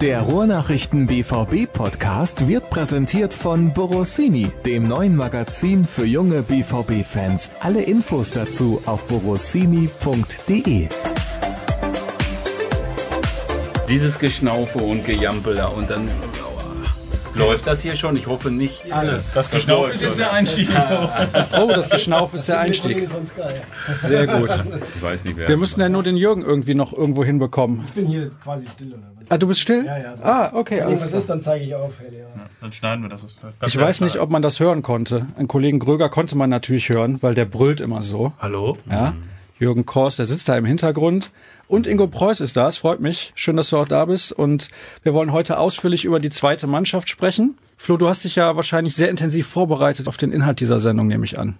Der Ruhrnachrichten BVB Podcast wird präsentiert von Borossini, dem neuen Magazin für junge BVB Fans. Alle Infos dazu auf borossini.de. Dieses Geschnaufe und Gejampel da und dann läuft das hier schon. Ich hoffe nicht. Alles. Das Geschnauf ist jetzt der Einstieg. Oh, das Geschnauf ist der Einstieg. Sehr gut. Ich weiß nicht, wer Wir müssen ja nur den Jürgen irgendwie noch irgendwo hinbekommen. Ich bin hier quasi still oder was? Ah, du bist still? Ja, ja. sonst- Ah, okay. Wenn irgendwas ist, dann zeige ich auf, Herr Lehrer. Dann schneiden wir das. Ich weiß nicht, ob man das hören konnte. Einen Kollegen Gröger konnte man natürlich hören, weil der brüllt immer so. Hallo? Ja. Jürgen Kors, der sitzt da im Hintergrund. Und Ingo Preuß ist da. Es freut mich. Schön, dass du auch da bist. Und wir wollen heute ausführlich über die zweite Mannschaft sprechen. Flo, du hast dich ja wahrscheinlich sehr intensiv vorbereitet auf den Inhalt dieser Sendung, nehme ich an.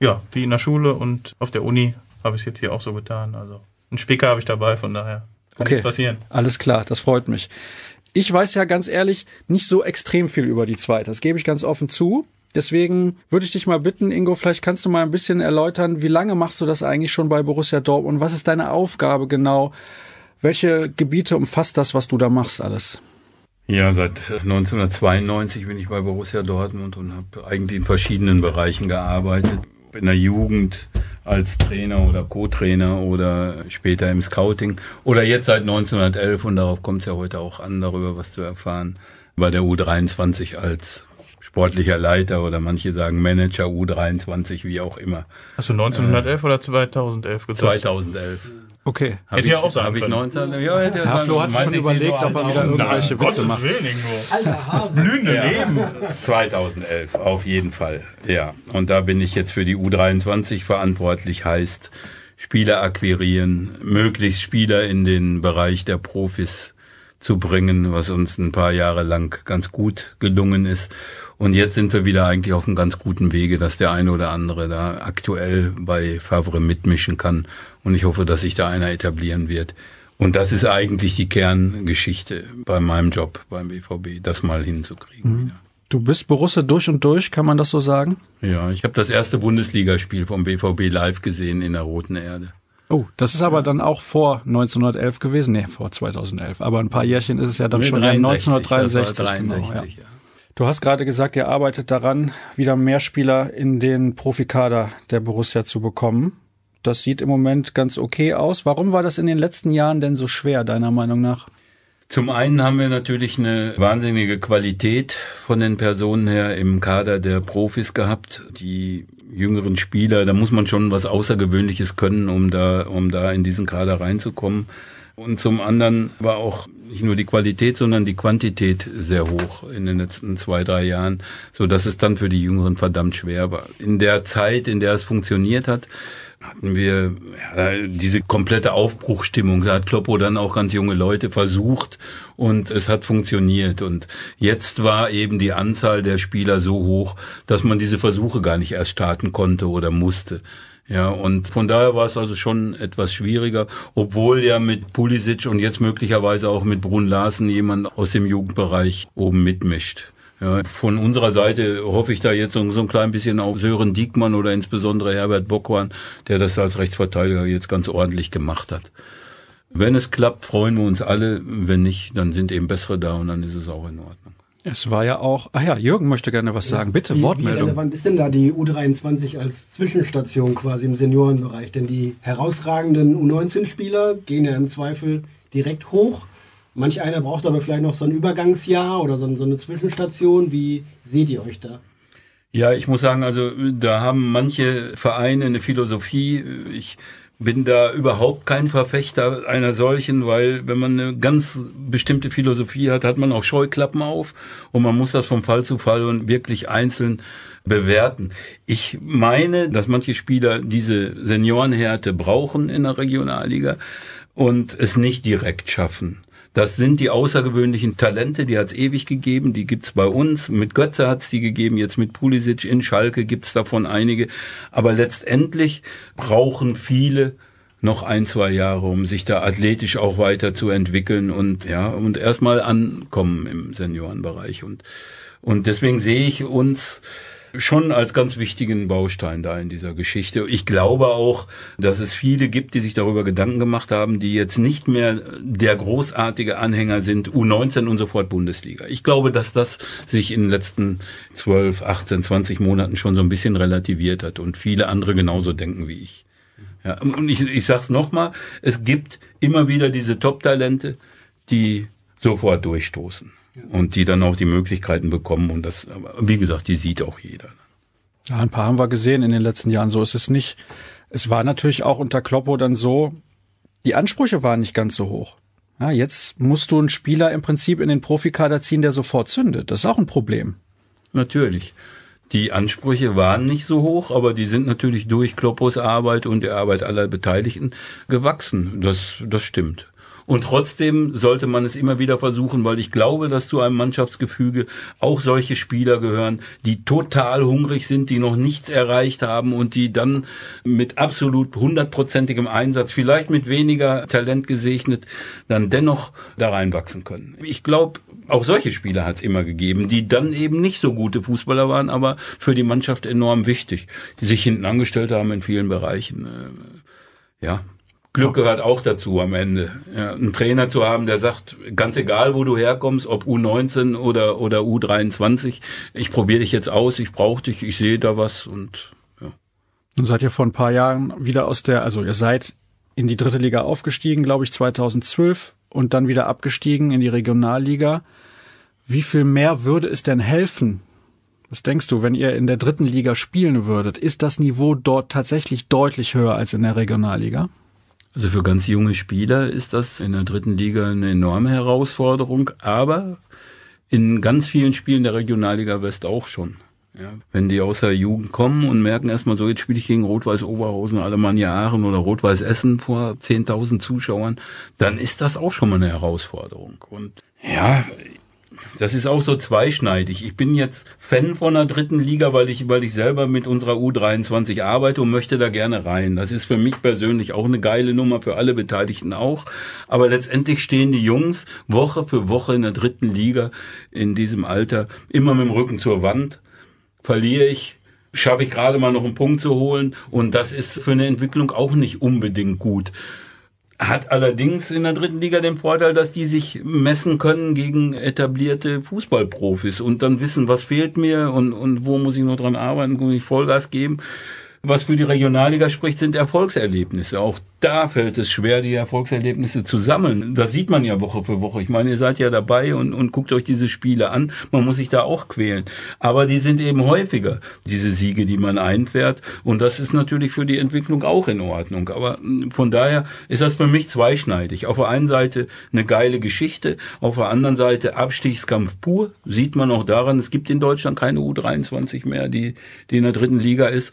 Ja, wie in der Schule und auf der Uni habe ich es jetzt hier auch so getan. Also einen Spicker habe ich dabei, von daher kann Okay. nichts passieren. Alles klar, das freut mich. Ich weiß ja ganz ehrlich nicht so extrem viel über die zweite. Das gebe ich ganz offen zu. Deswegen würde ich dich mal bitten, Ingo, vielleicht kannst du mal ein bisschen erläutern, wie lange machst du das eigentlich schon bei Borussia Dortmund? Was ist deine Aufgabe genau? Welche Gebiete umfasst das, was du da machst alles? Ja, seit 1992 bin ich bei Borussia Dortmund und habe eigentlich in verschiedenen Bereichen gearbeitet. In der Jugend als Trainer oder Co-Trainer oder später im Scouting oder jetzt seit 1911 und darauf kommt es ja heute auch an, darüber was zu erfahren, bei der U23 als sportlicher Leiter oder manche sagen Manager U23, wie auch immer. Hast du 1911 oder 2011 gesagt? 2011. Okay. Hab Hätte ja ich- auch sein hab ich können. 19, ja, hätte ja Ja, Flo hat schon ich, überlegt, so ob er wieder irgendwelche Witze macht. Willen, Hase. Blühende Leben. 2011, auf jeden Fall. Ja, und da bin ich jetzt für die U23 verantwortlich, heißt Spieler akquirieren, möglichst Spieler in den Bereich der Profis zu bringen, was uns ein paar Jahre lang ganz gut gelungen ist. Und jetzt sind wir wieder eigentlich auf einem ganz guten Wege, dass der eine oder andere da aktuell bei Favre mitmischen kann. Und ich hoffe, dass sich da einer etablieren wird. Und das ist eigentlich die Kerngeschichte bei meinem Job beim BVB, das mal hinzukriegen wieder. Du bist Borussia durch und durch, kann man das so sagen? Ja, ich habe das erste Bundesligaspiel vom BVB live gesehen in der Roten Erde. Oh, das ist aber dann auch vor 1911 gewesen. Nee, vor 2011. Aber ein paar Jährchen ist es ja dann Nee, schon ja 63, 1963. das war genau, 63, ja. ja. Du hast gerade gesagt, ihr arbeitet daran, wieder mehr Spieler in den Profikader der Borussia zu bekommen. Das sieht im Moment ganz okay aus. Warum war das in den letzten Jahren denn so schwer, deiner Meinung nach? Zum einen haben wir natürlich eine wahnsinnige Qualität von den Personen her im Kader der Profis gehabt. Die jüngeren Spieler, da muss man schon was Außergewöhnliches können, um da, um da in diesen Kader reinzukommen. Und zum anderen war auch nicht nur die Qualität, sondern die Quantität sehr hoch in den letzten zwei, drei Jahren, so dass es dann für die Jüngeren verdammt schwer war. In der Zeit, in der es funktioniert hat, hatten wir ja, diese komplette Aufbruchstimmung. Da hat Kloppo dann auch ganz junge Leute versucht und es hat funktioniert. Und jetzt war eben die Anzahl der Spieler so hoch, dass man diese Versuche gar nicht erst starten konnte oder musste. Ja, und von daher war es also schon etwas schwieriger, obwohl ja mit Pulisic und jetzt möglicherweise auch mit Brun Larsen jemand aus dem Jugendbereich oben mitmischt. Ja, von unserer Seite hoffe ich da jetzt so, ein klein bisschen auf Sören Diekmann oder insbesondere Herbert Bockwahn, der das als Rechtsverteidiger jetzt ganz ordentlich gemacht hat. Wenn es klappt, freuen wir uns alle. Wenn nicht, dann sind eben bessere da und dann ist es auch in Ordnung. Es war ja auch, ah ja, Jürgen möchte gerne was sagen. Bitte, Wie, wie Wortmeldung. relevant ist denn da die U23 als Zwischenstation quasi im Seniorenbereich? Denn die herausragenden U19-Spieler gehen ja im Zweifel direkt hoch. Manch einer braucht aber vielleicht noch so ein Übergangsjahr oder so, so eine Zwischenstation. Wie seht ihr euch da? Ja, ich muss sagen, also da haben manche Vereine eine Philosophie. Ich bin da überhaupt kein Verfechter einer solchen, weil wenn man eine ganz bestimmte Philosophie hat, hat man auch Scheuklappen auf und man muss das vom Fall zu Fall und wirklich einzeln bewerten. Ich meine, dass manche Spieler diese Seniorenhärte brauchen in der Regionalliga und es nicht direkt schaffen. Das sind die außergewöhnlichen Talente, die hat es ewig gegeben, die gibt's bei uns. Mit Götze hat's die gegeben, jetzt mit Pulisic in Schalke gibt's davon einige. Aber letztendlich brauchen viele noch ein, zwei Jahre, um sich da athletisch auch weiter zu entwickeln und ja, und erstmal ankommen im Seniorenbereich. Und, und deswegen sehe ich uns schon als ganz wichtigen Baustein da in dieser Geschichte. Ich glaube auch, dass es viele gibt, die sich darüber Gedanken gemacht haben, die jetzt nicht mehr der großartige Anhänger sind, U19 und sofort Bundesliga. Ich glaube, dass das sich in den letzten 12, 18, 20 Monaten schon so ein bisschen relativiert hat und viele andere genauso denken wie ich. Ja, und ich, ich sag's nochmal, es gibt immer wieder diese Top-Talente, die sofort durchstoßen und die dann auch die Möglichkeiten bekommen und das, wie gesagt, die sieht auch jeder. Ja, ein paar haben wir gesehen in den letzten Jahren. So ist es nicht. Es war natürlich auch unter Kloppo dann so, die Ansprüche waren nicht ganz so hoch. Ja, jetzt musst du einen Spieler im Prinzip in den Profikader ziehen, der sofort zündet. Das ist auch ein Problem. Natürlich. Die Ansprüche waren nicht so hoch, aber die sind natürlich durch Kloppos Arbeit und der Arbeit aller Beteiligten gewachsen. Das, das stimmt. Und trotzdem sollte man es immer wieder versuchen, weil ich glaube, dass zu einem Mannschaftsgefüge auch solche Spieler gehören, die total hungrig sind, die noch nichts erreicht haben und die dann mit absolut hundertprozentigem Einsatz, vielleicht mit weniger Talent gesegnet, dann dennoch da reinwachsen können. Ich glaube, auch solche Spieler hat es immer gegeben, die dann eben nicht so gute Fußballer waren, aber für die Mannschaft enorm wichtig, die sich hinten angestellt haben in vielen Bereichen. Äh, ja, Glück gehört auch dazu am Ende. Ja, einen Trainer zu haben, der sagt, ganz egal, wo du herkommst, ob U19 oder, oder U23, ich probiere dich jetzt aus, ich brauche dich, ich sehe da was und ja. Nun seid ihr vor ein paar Jahren wieder aus der, also ihr seid in die dritte Liga aufgestiegen, glaube ich, 2012 und dann wieder abgestiegen in die Regionalliga. Wie viel mehr würde es denn helfen? Was denkst du, wenn ihr in der dritten Liga spielen würdet? Ist das Niveau dort tatsächlich deutlich höher als in der Regionalliga? Also für ganz junge Spieler ist das in der dritten Liga eine enorme Herausforderung, aber in ganz vielen Spielen der Regionalliga West auch schon. Ja, wenn die aus der Jugend kommen und merken erstmal so, jetzt spiele ich gegen Rot-Weiß Oberhausen, Alemannia Aachen oder Rot-Weiß Essen vor 10.000 Zuschauern, dann ist das auch schon mal eine Herausforderung. Und ja, das ist auch so zweischneidig. Ich bin jetzt Fan von der dritten Liga, weil ich, weil ich selber mit unserer U23 arbeite und möchte da gerne rein. Das ist für mich persönlich auch eine geile Nummer, für alle Beteiligten auch. Aber letztendlich stehen die Jungs Woche für Woche in der dritten Liga in diesem Alter immer mit dem Rücken zur Wand. Verliere ich, schaffe ich gerade mal noch einen Punkt zu holen. Und das ist für eine Entwicklung auch nicht unbedingt gut. Hat allerdings in der dritten Liga den Vorteil, dass die sich messen können gegen etablierte Fußballprofis und dann wissen, was fehlt mir und, und wo muss ich noch dran arbeiten, muss ich Vollgas geben was für die Regionalliga spricht, sind Erfolgserlebnisse. Auch da fällt es schwer, die Erfolgserlebnisse zu sammeln. Das sieht man ja Woche für Woche. Ich meine, ihr seid ja dabei und, und guckt euch diese Spiele an. Man muss sich da auch quälen. Aber die sind eben häufiger, diese Siege, die man einfährt. Und das ist natürlich für die Entwicklung auch in Ordnung. Aber hm, von daher ist das für mich zweischneidig. Auf der einen Seite eine geile Geschichte, auf der anderen Seite Abstiegskampf pur. Sieht man auch daran, es gibt in Deutschland keine U23 mehr, die, die in der dritten Liga ist.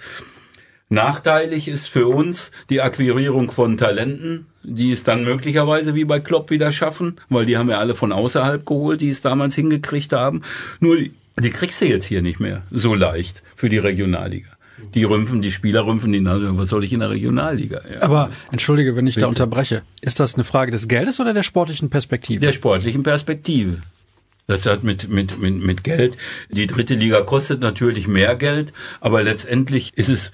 Nachteilig ist für uns die Akquirierung von Talenten, die es dann möglicherweise wie bei Klopp wieder schaffen, weil die haben wir alle von außerhalb geholt, die es damals hingekriegt haben. Nur die kriegst du jetzt hier nicht mehr so leicht für die Regionalliga. Die rümpfen, die Spieler rümpfen die, was soll ich in der Regionalliga? Ja. Aber entschuldige, wenn ich Bitte. da unterbreche. Ist das eine Frage des Geldes oder der sportlichen Perspektive? Der sportlichen Perspektive. Das hat mit, mit, mit, mit Geld. Die dritte Liga kostet natürlich mehr Geld, aber letztendlich ist es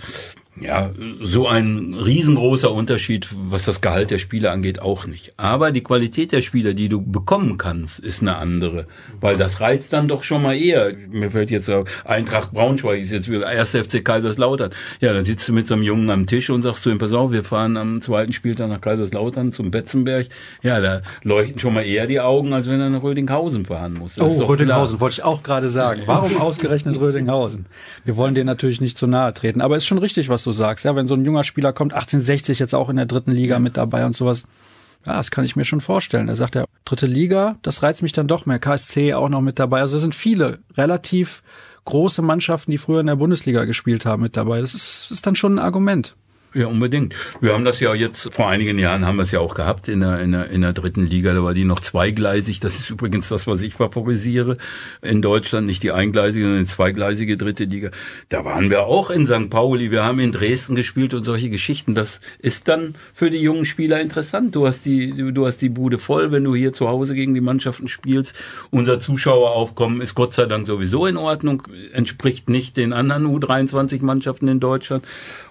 ja, so ein riesengroßer Unterschied, was das Gehalt der Spieler angeht, auch nicht. Aber die Qualität der Spieler, die du bekommen kannst, ist eine andere. Weil das reizt dann doch schon mal eher. Mir fällt jetzt Eintracht Braunschweig ist jetzt wieder 1. FC Kaiserslautern. Ja, da sitzt du mit so einem Jungen am Tisch und sagst du ihm, pass auf, wir fahren am zweiten Spieltag nach Kaiserslautern zum Betzenberg. Ja, da leuchten schon mal eher die Augen, als wenn er nach Rödinghausen fahren muss. Das oh, Rödinghausen, wollte ich auch gerade sagen. Warum ausgerechnet Rödinghausen? Wir wollen dir natürlich nicht zu nahe treten. Aber ist schon richtig, was du sagst, ja, wenn so ein junger Spieler kommt, 1860 jetzt auch in der dritten Liga mit dabei und sowas. Ja, das kann ich mir schon vorstellen. Er sagt ja, dritte Liga, das reizt mich dann doch mehr. KSC auch noch mit dabei. Also da sind viele relativ große Mannschaften, die früher in der Bundesliga gespielt haben, mit dabei. Das ist, ist dann schon ein Argument. Ja, unbedingt. Wir haben das ja jetzt, vor einigen Jahren haben wir es ja auch gehabt in der, in der, in der dritten Liga. Da war die noch zweigleisig. Das ist übrigens das, was ich favorisiere in Deutschland. Nicht die eingleisige, sondern die zweigleisige dritte Liga. Da waren wir auch in St. Pauli. Wir haben in Dresden gespielt und solche Geschichten. Das ist dann für die jungen Spieler interessant. Du hast die, du hast die Bude voll, wenn du hier zu Hause gegen die Mannschaften spielst. Unser Zuschaueraufkommen ist Gott sei Dank sowieso in Ordnung, entspricht nicht den anderen U23-Mannschaften in Deutschland.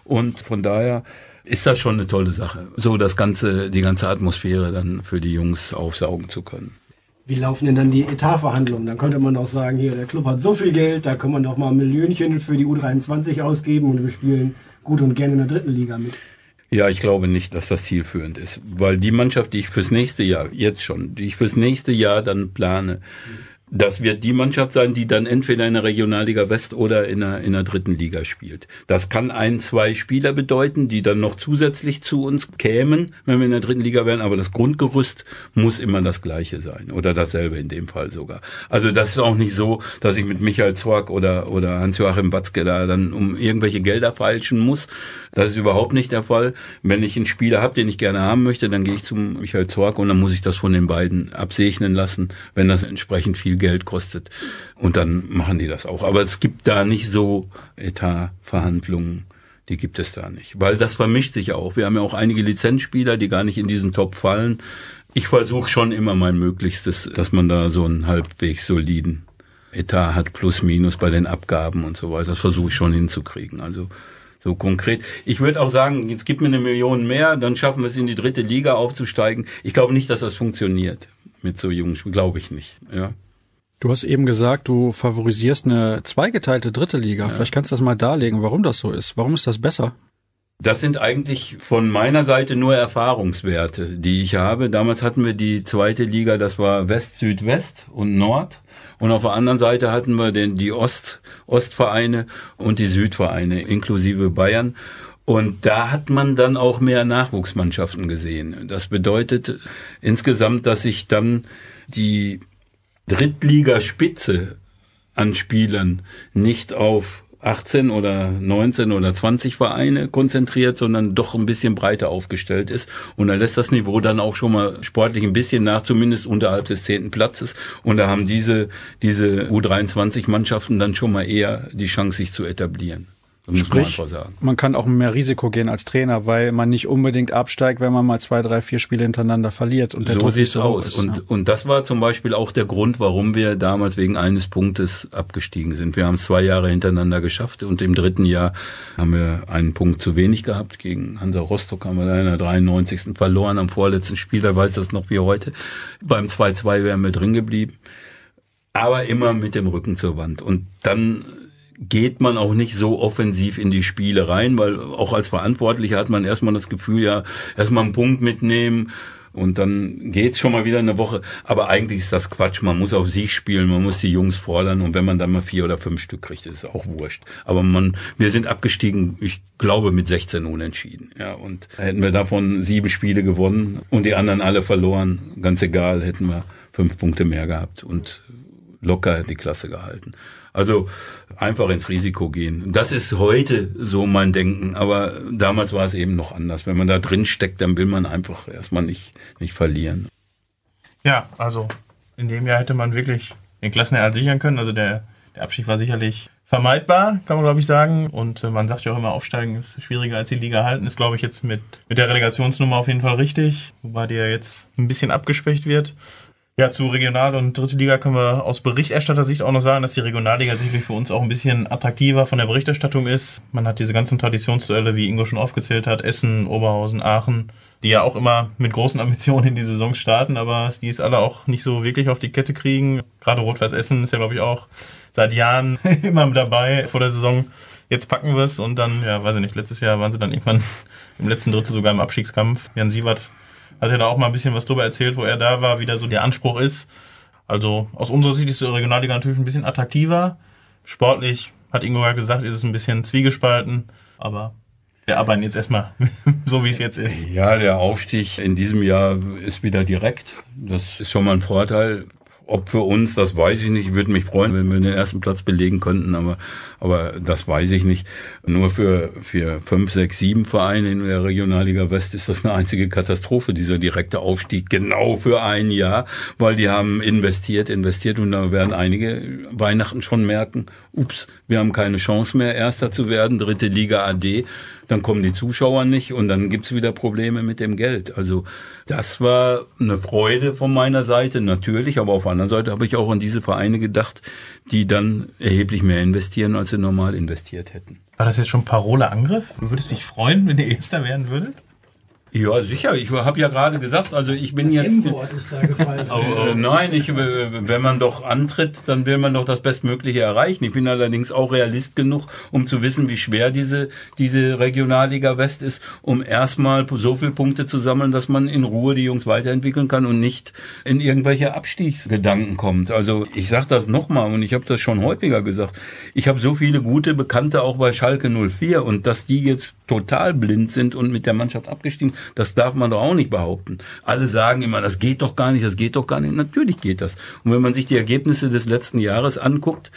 Und von daher ist das schon eine tolle Sache, so das ganze, die ganze Atmosphäre dann für die Jungs aufsaugen zu können. Wie laufen denn dann die Etatverhandlungen? Dann könnte man doch sagen, hier, der Club hat so viel Geld, da kann man doch mal ein Millionchen für die U23 ausgeben und wir spielen gut und gerne in der dritten Liga mit. Ja, ich glaube nicht, dass das zielführend ist, weil die Mannschaft, die ich fürs nächste Jahr, jetzt schon, die ich fürs nächste Jahr dann plane, das wird die Mannschaft sein, die dann entweder in der Regionalliga West oder in der, in der dritten Liga spielt. Das kann ein, zwei Spieler bedeuten, die dann noch zusätzlich zu uns kämen, wenn wir in der dritten Liga wären, aber das Grundgerüst muss immer das gleiche sein oder dasselbe in dem Fall sogar. Also das ist auch nicht so, dass ich mit Michael Zorg oder, oder Hans-Joachim Batzke da dann um irgendwelche Gelder feilschen muss. Das ist überhaupt nicht der Fall. Wenn ich einen Spieler habe, den ich gerne haben möchte, dann gehe ich zum Michael Zorg und dann muss ich das von den beiden absegnen lassen, wenn das entsprechend viel Geld kostet. Und dann machen die das auch. Aber es gibt da nicht so Etatverhandlungen. Die gibt es da nicht. Weil das vermischt sich auch. Wir haben ja auch einige Lizenzspieler, die gar nicht in diesen Top fallen. Ich versuche schon immer mein Möglichstes, dass man da so einen halbwegs soliden Etat hat, plus minus bei den Abgaben und so weiter. Das versuche ich schon hinzukriegen. Also so konkret. Ich würde auch sagen, jetzt gib mir eine Million mehr, dann schaffen wir es in die dritte Liga aufzusteigen. Ich glaube nicht, dass das funktioniert mit so jungen Spielern. Glaube ich nicht. Ja. Du hast eben gesagt, du favorisierst eine zweigeteilte dritte Liga. Ja. Vielleicht kannst du das mal darlegen, warum das so ist. Warum ist das besser? Das sind eigentlich von meiner Seite nur Erfahrungswerte, die ich habe. Damals hatten wir die zweite Liga, das war West, Südwest und Nord. Und auf der anderen Seite hatten wir den, die Ost, Ostvereine und die Südvereine, inklusive Bayern. Und da hat man dann auch mehr Nachwuchsmannschaften gesehen. Das bedeutet insgesamt, dass sich dann die Drittligaspitze an Spielern nicht auf 18 oder 19 oder 20 Vereine konzentriert, sondern doch ein bisschen breiter aufgestellt ist. Und da lässt das Niveau dann auch schon mal sportlich ein bisschen nach, zumindest unterhalb des zehnten Platzes. Und da haben diese, diese U23-Mannschaften dann schon mal eher die Chance, sich zu etablieren. Das Sprich, man, man, kann auch mehr Risiko gehen als Trainer, weil man nicht unbedingt absteigt, wenn man mal zwei, drei, vier Spiele hintereinander verliert. Und so sieht es aus. Ist, und, ja. und das war zum Beispiel auch der Grund, warum wir damals wegen eines Punktes abgestiegen sind. Wir haben es zwei Jahre hintereinander geschafft und im dritten Jahr haben wir einen Punkt zu wenig gehabt. Gegen Hansa Rostock haben wir da in der 93. verloren am vorletzten Spiel, da weiß das noch wie heute. Beim 2-2 wären wir drin geblieben. Aber immer mit dem Rücken zur Wand. Und dann geht man auch nicht so offensiv in die Spiele rein, weil auch als Verantwortlicher hat man erstmal das Gefühl, ja, erstmal einen Punkt mitnehmen und dann geht's schon mal wieder eine Woche. Aber eigentlich ist das Quatsch. Man muss auf sich spielen, man muss die Jungs fordern und wenn man dann mal vier oder fünf Stück kriegt, ist es auch wurscht. Aber man, wir sind abgestiegen, ich glaube, mit 16 Unentschieden. Ja, und hätten wir davon sieben Spiele gewonnen und die anderen alle verloren, ganz egal, hätten wir fünf Punkte mehr gehabt und locker die Klasse gehalten. Also einfach ins Risiko gehen. Das ist heute so mein Denken, aber damals war es eben noch anders. Wenn man da drin steckt, dann will man einfach erstmal nicht, nicht verlieren. Ja, also in dem Jahr hätte man wirklich den Klassenerhalt sichern können. Also der, der Abstieg war sicherlich vermeidbar, kann man glaube ich sagen. Und äh, man sagt ja auch immer, aufsteigen ist schwieriger als die Liga halten. Ist glaube ich jetzt mit, mit der Relegationsnummer auf jeden Fall richtig, wobei die ja jetzt ein bisschen abgeschwächt wird. Ja, zu Regional- und Dritte Liga können wir aus Berichterstattersicht auch noch sagen, dass die Regionalliga sicherlich für uns auch ein bisschen attraktiver von der Berichterstattung ist. Man hat diese ganzen Traditionsduelle, wie Ingo schon aufgezählt hat, Essen, Oberhausen, Aachen, die ja auch immer mit großen Ambitionen in die Saison starten, aber die es alle auch nicht so wirklich auf die Kette kriegen. Gerade Rot-Weiß Essen ist ja, glaube ich, auch seit Jahren immer dabei vor der Saison. Jetzt packen wir es und dann, ja, weiß ich nicht, letztes Jahr waren sie dann irgendwann im letzten Drittel sogar im Abstiegskampf. Jan Sievert hat er da auch mal ein bisschen was drüber erzählt, wo er da war, wie da so der Anspruch ist. Also aus unserer Sicht ist die Regionalliga natürlich ein bisschen attraktiver. Sportlich, hat Ingo ja gesagt, ist es ein bisschen zwiegespalten, aber wir arbeiten jetzt erstmal so, wie es jetzt ist. Ja, der Aufstieg in diesem Jahr ist wieder direkt. Das ist schon mal ein Vorteil. Ob für uns, das weiß ich nicht. Ich würde mich freuen, wenn wir den ersten Platz belegen könnten, aber, aber das weiß ich nicht. Nur für, für fünf, sechs, sieben Vereine in der Regionalliga West ist das eine einzige Katastrophe, dieser direkte Aufstieg, genau für ein Jahr, weil die haben investiert, investiert und da werden einige Weihnachten schon merken, ups, wir haben keine Chance mehr, Erster zu werden, dritte Liga AD dann kommen die Zuschauer nicht und dann gibt's wieder Probleme mit dem Geld. Also das war eine Freude von meiner Seite, natürlich, aber auf der anderen Seite habe ich auch an diese Vereine gedacht, die dann erheblich mehr investieren, als sie normal investiert hätten. War das jetzt schon Parole Angriff? Du würdest dich freuen, wenn ihr Erster werden würdet? Ja, sicher. Ich habe ja gerade gesagt, also ich bin Das jetzt. Ist da gefallen. Äh, nein, ich, äh, wenn man doch antritt, dann will man doch das Bestmögliche erreichen. Ich bin allerdings auch Realist genug, um zu wissen, wie schwer diese, diese Regionalliga West ist, um erstmal so viele Punkte zu sammeln, dass man in Ruhe die Jungs weiterentwickeln kann und nicht in irgendwelche Abstiegsgedanken kommt. Also ich sage das nochmal und ich habe das schon häufiger gesagt. Ich habe so viele gute Bekannte auch bei Schalke 04 und dass die jetzt total blind sind und mit der Mannschaft abgestiegen, das darf man doch auch nicht behaupten. Alle sagen immer, das geht doch gar nicht, das geht doch gar nicht. Natürlich geht das. Und wenn man sich die Ergebnisse des letzten Jahres anguckt,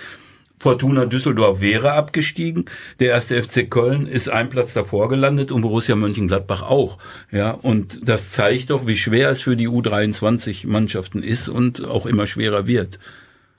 Fortuna Düsseldorf wäre abgestiegen. Der erste FC Köln ist ein Platz davor gelandet und Borussia Mönchengladbach auch. Ja, und das zeigt doch, wie schwer es für die U23 Mannschaften ist und auch immer schwerer wird.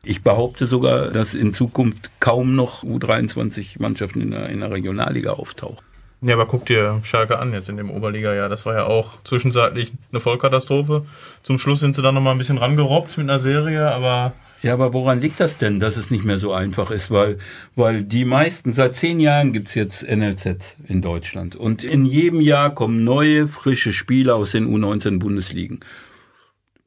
Ich behaupte sogar, dass in Zukunft kaum noch U23 Mannschaften in der, in der Regionalliga auftauchen. Ja, aber guck dir Schalke an jetzt in dem Oberliga-Jahr. Das war ja auch zwischenzeitlich eine Vollkatastrophe. Zum Schluss sind sie dann nochmal ein bisschen rangerobbt mit einer Serie, aber Ja, aber woran liegt das denn, dass es nicht mehr so einfach ist? Weil, weil die meisten, seit zehn Jahren gibt's jetzt NLZ in Deutschland. Und in jedem Jahr kommen neue, frische Spieler aus den U19-Bundesligen.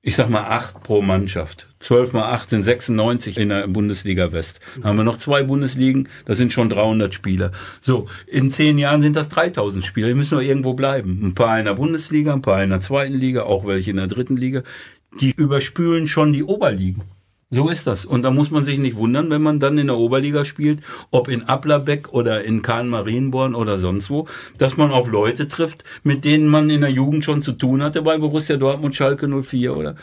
Ich sag mal acht pro Mannschaft. Zwölf mal acht sind 96 in der Bundesliga West. Dann haben wir noch zwei Bundesligen, das sind schon 300 Spieler. So, in zehn Jahren sind das 3000 Spieler. Die müssen noch irgendwo bleiben. Ein paar in der Bundesliga, ein paar in der zweiten Liga, auch welche in der dritten Liga. Die überspülen schon die Oberligen. So ist das. Und da muss man sich nicht wundern, wenn man dann in der Oberliga spielt, ob in Applerbeck oder in Kahn-Marienborn oder sonst wo, dass man auf Leute trifft, mit denen man in der Jugend schon zu tun hatte, bei Borussia Dortmund, Schalke 04 oder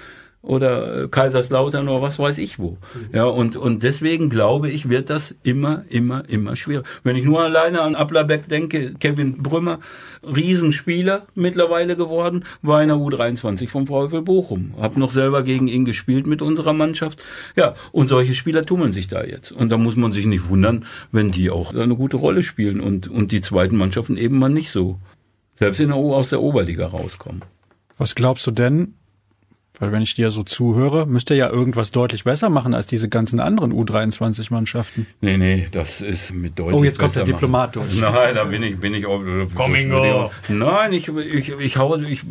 oder äh, Kaiserslautern oder was weiß ich wo. Ja, und, und deswegen glaube ich, wird das immer, immer, immer schwerer. Wenn ich nur alleine an Applerbeck denke, Kevin Brümmer, Riesenspieler mittlerweile geworden, war in der U23 vom VfL Bochum. Hab noch selber gegen ihn gespielt mit unserer Mannschaft. Ja, und solche Spieler tummeln sich da jetzt. Und da muss man sich nicht wundern, wenn die auch eine gute Rolle spielen und, und die zweiten Mannschaften eben mal nicht so. Selbst in der, O- aus der Oberliga rauskommen. Was glaubst du denn? Weil wenn ich dir so zuhöre, müsst ihr ja irgendwas deutlich besser machen als diese ganzen anderen U23-Mannschaften. Nee, nee, das ist mit deutlich Oh, jetzt kommt der Diplomat machen. durch. Nein, da bin ich, bin ich auch. Auch- Nein, ich, ich, ich hau, ich,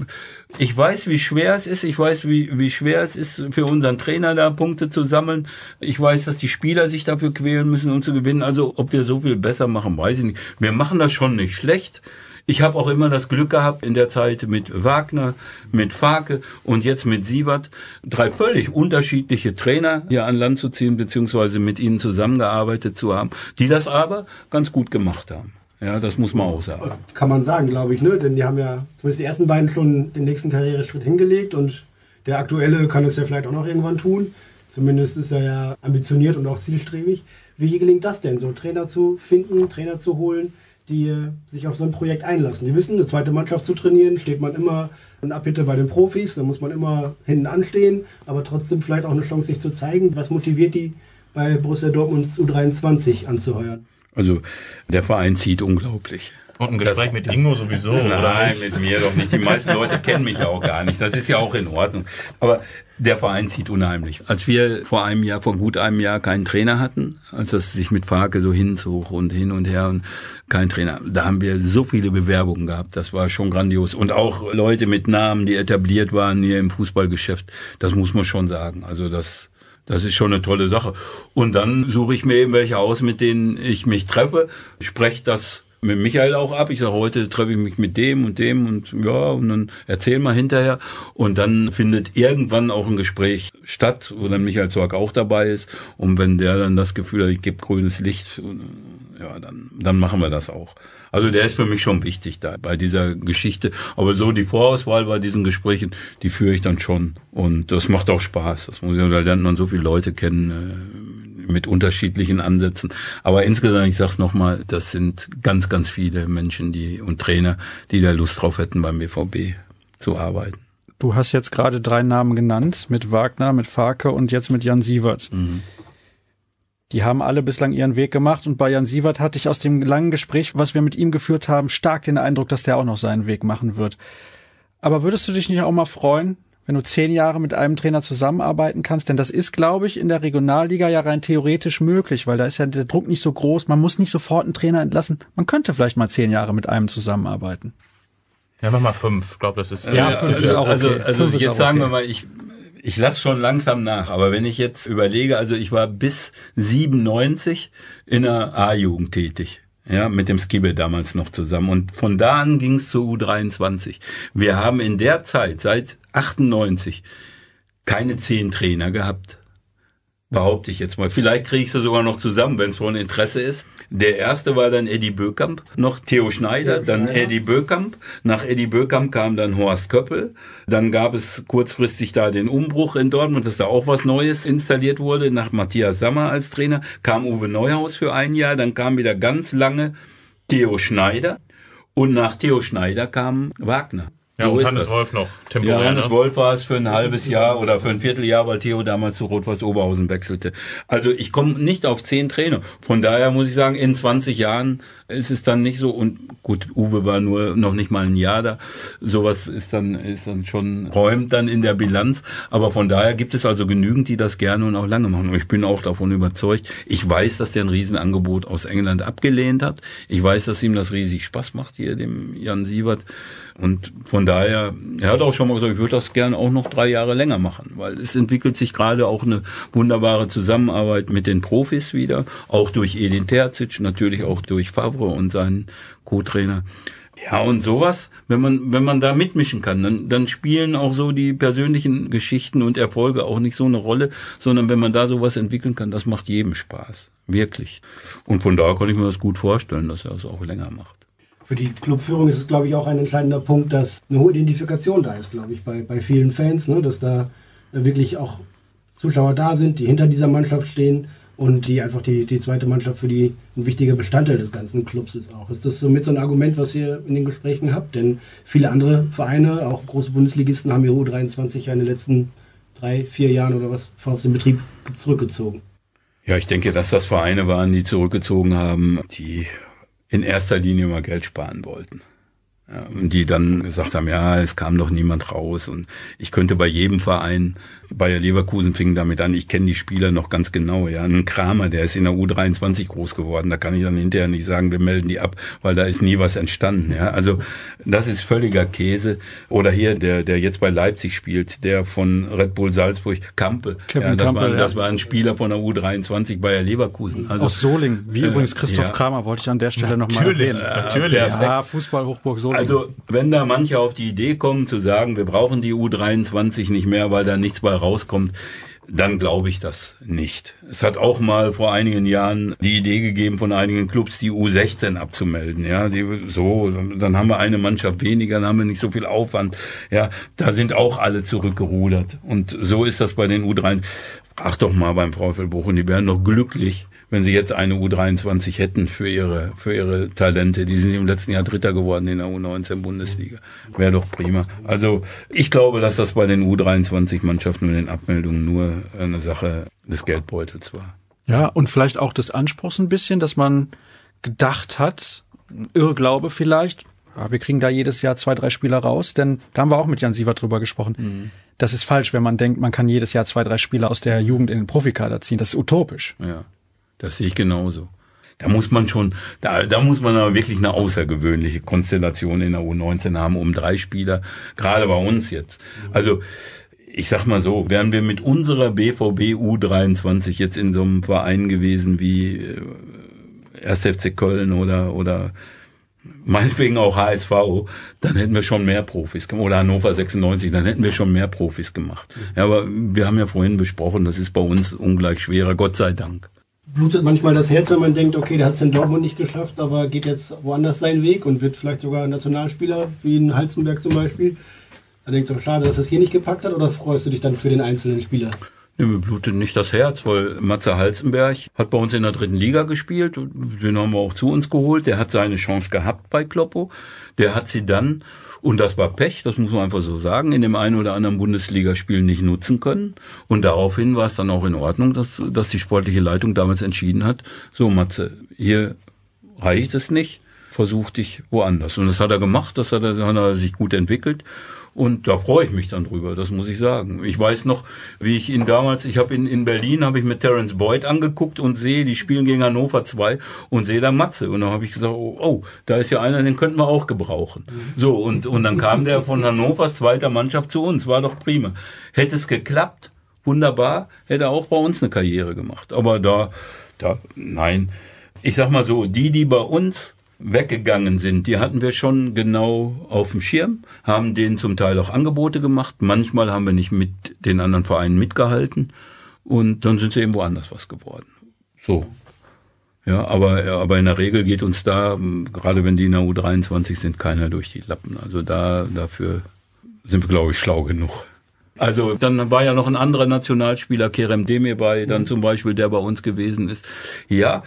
ich weiß, wie schwer es ist. Ich weiß, wie, wie schwer es ist, für unseren Trainer da Punkte zu sammeln. Ich weiß, dass die Spieler sich dafür quälen müssen, um zu gewinnen. Also, ob wir so viel besser machen, weiß ich nicht. Wir machen das schon nicht schlecht. Ich habe auch immer das Glück gehabt in der Zeit mit Wagner, mit Farke und jetzt mit Sievert, drei völlig unterschiedliche Trainer hier an Land zu ziehen, beziehungsweise mit ihnen zusammengearbeitet zu haben, die das aber ganz gut gemacht haben. Ja, das muss man auch sagen. Kann man sagen, glaube ich, ne? Denn die haben ja zumindest die ersten beiden schon den nächsten Karriereschritt hingelegt und der aktuelle kann es ja vielleicht auch noch irgendwann tun. Zumindest ist er ja ambitioniert und auch zielstrebig. Wie gelingt das denn, so Trainer zu finden, Trainer zu holen, die sich auf so ein Projekt einlassen? Die wissen, eine zweite Mannschaft zu trainieren, steht man immer in Abbitte bei den Profis, da muss man immer hinten anstehen, aber trotzdem vielleicht auch eine Chance, sich zu zeigen. Was motiviert die bei Borussia Dortmunds U23 anzuheuern? Also der Verein zieht unglaublich. Und ein Gespräch mit Ingo sowieso, Nein, mit mir doch nicht. Die meisten Leute kennen mich ja auch gar nicht. Das ist ja auch in Ordnung. Aber der Verein zieht unheimlich. Als wir vor einem Jahr, vor gut einem Jahr keinen Trainer hatten, als das sich mit Farke so hinzog und hin und her und kein Trainer, da haben wir so viele Bewerbungen gehabt. Das war schon grandios. Und auch Leute mit Namen, die etabliert waren hier im Fußballgeschäft. Das muss man schon sagen. Also das, das ist schon eine tolle Sache. Und dann suche ich mir eben welche aus, mit denen ich mich treffe, spreche das mit Michael auch ab. Ich sage, heute treffe ich mich mit dem und dem und ja, und dann erzähl mal hinterher. Und dann findet irgendwann auch ein Gespräch statt, wo dann Michael Zorg auch dabei ist. Und wenn der dann das Gefühl hat, ich gebe grünes Licht, ja, dann, dann machen wir das auch. Also der ist für mich schon wichtig da bei dieser Geschichte. Aber so die Vorauswahl bei diesen Gesprächen, die führe ich dann schon. Und das macht auch Spaß. Das muss ich, da lernt man so viele Leute kennen äh, mit unterschiedlichen Ansätzen. Aber insgesamt, ich sag's nochmal, das sind ganz, ganz viele Menschen, die und Trainer, die da Lust drauf hätten, beim BVB zu arbeiten. Du hast jetzt gerade drei Namen genannt, mit Wagner, mit Farke und jetzt mit Jan Sievert. Mhm. Die haben alle bislang ihren Weg gemacht und bei Jan Sievert hatte ich aus dem langen Gespräch, was wir mit ihm geführt haben, stark den Eindruck, dass der auch noch seinen Weg machen wird. Aber würdest du dich nicht auch mal freuen, wenn du zehn Jahre mit einem Trainer zusammenarbeiten kannst? Denn das ist, glaube ich, in der Regionalliga ja rein theoretisch möglich, weil da ist ja der Druck nicht so groß. Man muss nicht sofort einen Trainer entlassen. Man könnte vielleicht mal zehn Jahre mit einem zusammenarbeiten. Ja, mach mal fünf. Ich glaube, das ist ja, fünf ist auch also, okay. Also, also jetzt sagen okay. wir mal, ich ich lasse schon langsam nach, aber wenn ich jetzt überlege, also ich war bis 97 in der A-Jugend tätig. Ja, mit dem Skibbe damals noch zusammen. Und von da an ging es zur U23. Wir haben in der Zeit, seit 98, keine zehn Trainer gehabt. Behaupte ich jetzt mal. Vielleicht kriege ich sie sogar noch zusammen, wenn es von Interesse ist. Der erste war dann Eddie Böckamp, noch Theo Schneider, Theo dann Schneider. Eddie Böckamp. Nach Eddie Böckamp kam dann Horst Köppel. Dann gab es kurzfristig da den Umbruch in Dortmund, dass da auch was Neues installiert wurde. Nach Matthias Sammer als Trainer kam Uwe Neuhaus für ein Jahr. Dann kam wieder ganz lange Theo Schneider. Und nach Theo Schneider kam Wagner. Ja, so und Hannes das. Wolf noch. Temporär, ja, Hannes ne? Wolf war es für ein halbes Jahr oder für ein Vierteljahr, weil Theo damals zu Rot-Weiß Oberhausen wechselte. Also ich komme nicht auf zehn Trainer. Von daher muss ich sagen, in 20 Jahren ist es dann nicht so. Und gut, Uwe war nur noch nicht mal ein Jahr da. Sowas ist dann, ist dann schon, räumt dann in der Bilanz. Aber von daher gibt es also genügend, die das gerne und auch lange machen. Und ich bin auch davon überzeugt. Ich weiß, dass der ein Riesenangebot aus England abgelehnt hat. Ich weiß, dass ihm das riesig Spaß macht hier, dem Jan Siebert. Und von daher, er hat auch schon mal gesagt, ich würde das gerne auch noch drei Jahre länger machen, weil es entwickelt sich gerade auch eine wunderbare Zusammenarbeit mit den Profis wieder, auch durch Edin Terzic, natürlich auch durch Favre und seinen Co-Trainer. Ja, und sowas, wenn man, wenn man da mitmischen kann, dann, dann spielen auch so die persönlichen Geschichten und Erfolge auch nicht so eine Rolle, sondern wenn man da sowas entwickeln kann, das macht jedem Spaß. Wirklich. Und von daher kann ich mir das gut vorstellen, dass er das auch länger macht für die Clubführung ist es, glaube ich, auch ein entscheidender Punkt, dass eine hohe Identifikation da ist, glaube ich, bei, bei vielen Fans, ne? dass da wirklich auch Zuschauer da sind, die hinter dieser Mannschaft stehen und die einfach die, die zweite Mannschaft für die ein wichtiger Bestandteil des ganzen Clubs ist auch. Ist das somit so ein Argument, was ihr in den Gesprächen habt? Denn viele andere Vereine, auch große Bundesligisten, haben ihre U23 ja in den letzten drei, vier Jahren oder was aus dem Betrieb zurückgezogen. Ja, ich denke, dass das Vereine waren, die zurückgezogen haben, die in erster Linie mal Geld sparen wollten. Ja, und die dann gesagt haben, ja, es kam doch niemand raus. Und ich könnte bei jedem Verein, Bayer Leverkusen fing damit an, ich kenne die Spieler noch ganz genau. Ja, ein Kramer, der ist in der U23 groß geworden. Da kann ich dann hinterher nicht sagen, wir melden die ab, weil da ist nie was entstanden. Ja, also das ist völliger Käse. Oder hier der, der jetzt bei Leipzig spielt, der von Red Bull Salzburg, Kampel. Kevin ja, das, Kampel, war, ja. das war ein Spieler von der U23 Bayer Leverkusen. Also, Aus Soling, wie äh, übrigens Christoph ja. Kramer, wollte ich an der Stelle nochmal erwähnen. Natürlich, ja, Fußball Hochburg Soling. Also wenn da manche auf die Idee kommen zu sagen, wir brauchen die U23 nicht mehr, weil da nichts bei rauskommt, dann glaube ich das nicht. Es hat auch mal vor einigen Jahren die Idee gegeben von einigen Clubs, die U16 abzumelden. Ja, die, so, dann haben wir eine Mannschaft weniger, dann haben wir nicht so viel Aufwand. Ja, da sind auch alle zurückgerudert. Und so ist das bei den U23. Ach doch mal beim VfL Bochum, die wären noch glücklich, wenn sie jetzt eine U23 hätten für ihre, für ihre Talente. Die sind im letzten Jahr Dritter geworden in der U19 Bundesliga. Wäre doch prima. Also ich glaube, dass das bei den U23-Mannschaften und den Abmeldungen nur eine Sache des Geldbeutels war. Ja, und vielleicht auch des Anspruchs ein bisschen, dass man gedacht hat, Irrglaube vielleicht, ja, wir kriegen da jedes Jahr zwei, drei Spieler raus, denn da haben wir auch mit Jan Sievert drüber gesprochen. Mhm. Das ist falsch, wenn man denkt, man kann jedes Jahr zwei, drei Spieler aus der Jugend in den Profikader ziehen. Das ist utopisch. Ja. Das sehe ich genauso. Da muss man schon, da, da muss man aber wirklich eine außergewöhnliche Konstellation in der U19 haben, um drei Spieler, gerade bei uns jetzt. Also, ich sag mal so, wären wir mit unserer BVB U23 jetzt in so einem Verein gewesen wie 1. Äh, FC Köln oder, oder meinetwegen auch HSV, dann hätten wir schon mehr Profis gemacht. Oder Hannover 96, dann hätten wir schon mehr Profis gemacht. Ja, aber wir haben ja vorhin besprochen, das ist bei uns ungleich schwerer, Gott sei Dank. Blutet manchmal das Herz, wenn man denkt, okay, der hat es in Dortmund nicht geschafft, aber geht jetzt woanders seinen Weg und wird vielleicht sogar Nationalspieler, wie in Halzenberg zum Beispiel. Dann denkst du, schade, dass es hier nicht gepackt hat, oder freust du dich dann für den einzelnen Spieler? Nee, mir blutet nicht das Herz, weil Matze Halzenberg hat bei uns in der dritten Liga gespielt. Den haben wir auch zu uns geholt. Der hat seine Chance gehabt bei Kloppo. Der hat sie dann, und das war Pech, das muss man einfach so sagen, in dem einen oder anderen Bundesligaspiel nicht nutzen können. Und daraufhin war es dann auch in Ordnung, dass, dass die sportliche Leitung damals entschieden hat, so Matze, hier reicht es nicht, versuch dich woanders. Und das hat er gemacht, das hat er, hat er sich gut entwickelt. Und da freue ich mich dann drüber, das muss ich sagen. Ich weiß noch, wie ich ihn damals, ich habe in, in Berlin, habe ich mit Terence Boyd angeguckt und sehe, die spielen gegen Hannover 2 und sehe da Matze. Und dann habe ich gesagt, oh, oh, da ist ja einer, den könnten wir auch gebrauchen. So, und, und dann kam der von Hannovers zweiter Mannschaft zu uns, war doch prima. Hätte es geklappt, wunderbar, hätte er auch bei uns eine Karriere gemacht. Aber da, da, nein. Ich sag mal so, die, die bei uns weggegangen sind, die hatten wir schon genau auf dem Schirm, haben denen zum Teil auch Angebote gemacht. Manchmal haben wir nicht mit den anderen Vereinen mitgehalten und dann sind sie eben woanders was geworden. So. Ja, aber, aber in der Regel geht uns da, gerade wenn die in der U23 sind, keiner durch die Lappen. Also da, dafür sind wir, glaube ich, schlau genug. Also dann war ja noch ein anderer Nationalspieler, Kerem Demir bei, dann zum Beispiel, der bei uns gewesen ist. Ja,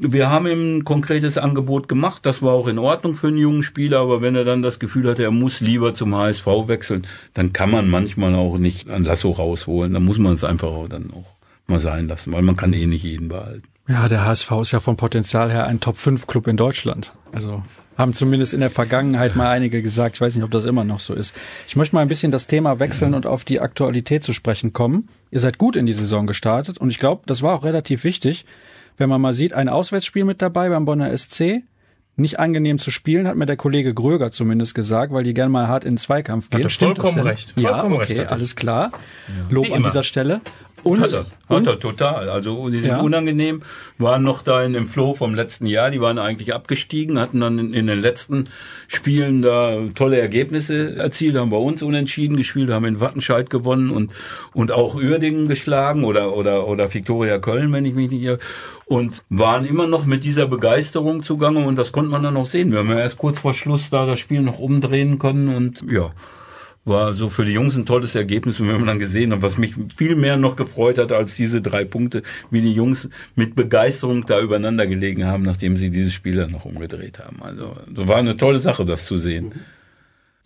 wir haben ihm ein konkretes Angebot gemacht. Das war auch in Ordnung für einen jungen Spieler. Aber wenn er dann das Gefühl hatte, er muss lieber zum HSV wechseln, dann kann man manchmal auch nicht ein Lasso rausholen. Dann muss man es einfach auch dann auch mal sein lassen, weil man kann eh nicht jeden behalten. Ja, der HSV ist ja vom Potenzial her ein Top-5-Club in Deutschland. Also haben zumindest in der Vergangenheit mal einige gesagt. Ich weiß nicht, ob das immer noch so ist. Ich möchte mal ein bisschen das Thema wechseln und auf die Aktualität zu sprechen kommen. Ihr seid gut in die Saison gestartet und ich glaube, das war auch relativ wichtig, wenn man mal sieht, ein Auswärtsspiel mit dabei beim Bonner SC. Nicht angenehm zu spielen, hat mir der Kollege Gröger zumindest gesagt, weil die gerne mal hart in den Zweikampf gehen. Hat er vollkommen recht. Vollkommen ja, okay, recht, alles klar. Lob an dieser Stelle. Und, hat er, hat er total. Also die sind Ja. unangenehm, waren noch da in dem Flow vom letzten Jahr, die waren eigentlich abgestiegen, hatten dann in, in den letzten Spielen da tolle Ergebnisse erzielt, haben bei uns unentschieden gespielt, haben in Wattenscheid gewonnen und, und auch Uerdingen geschlagen oder, oder, oder Viktoria Köln, wenn ich mich nicht irre. Und waren immer noch mit dieser Begeisterung zugange und das konnte man dann auch sehen. Wir haben ja erst kurz vor Schluss da das Spiel noch umdrehen können und ja, war so für die Jungs ein tolles Ergebnis. Und wenn man dann gesehen hat, was mich viel mehr noch gefreut hat als diese drei Punkte, wie die Jungs mit Begeisterung da übereinander gelegen haben, nachdem sie dieses Spiel dann noch umgedreht haben. Also, so war eine tolle Sache, das zu sehen.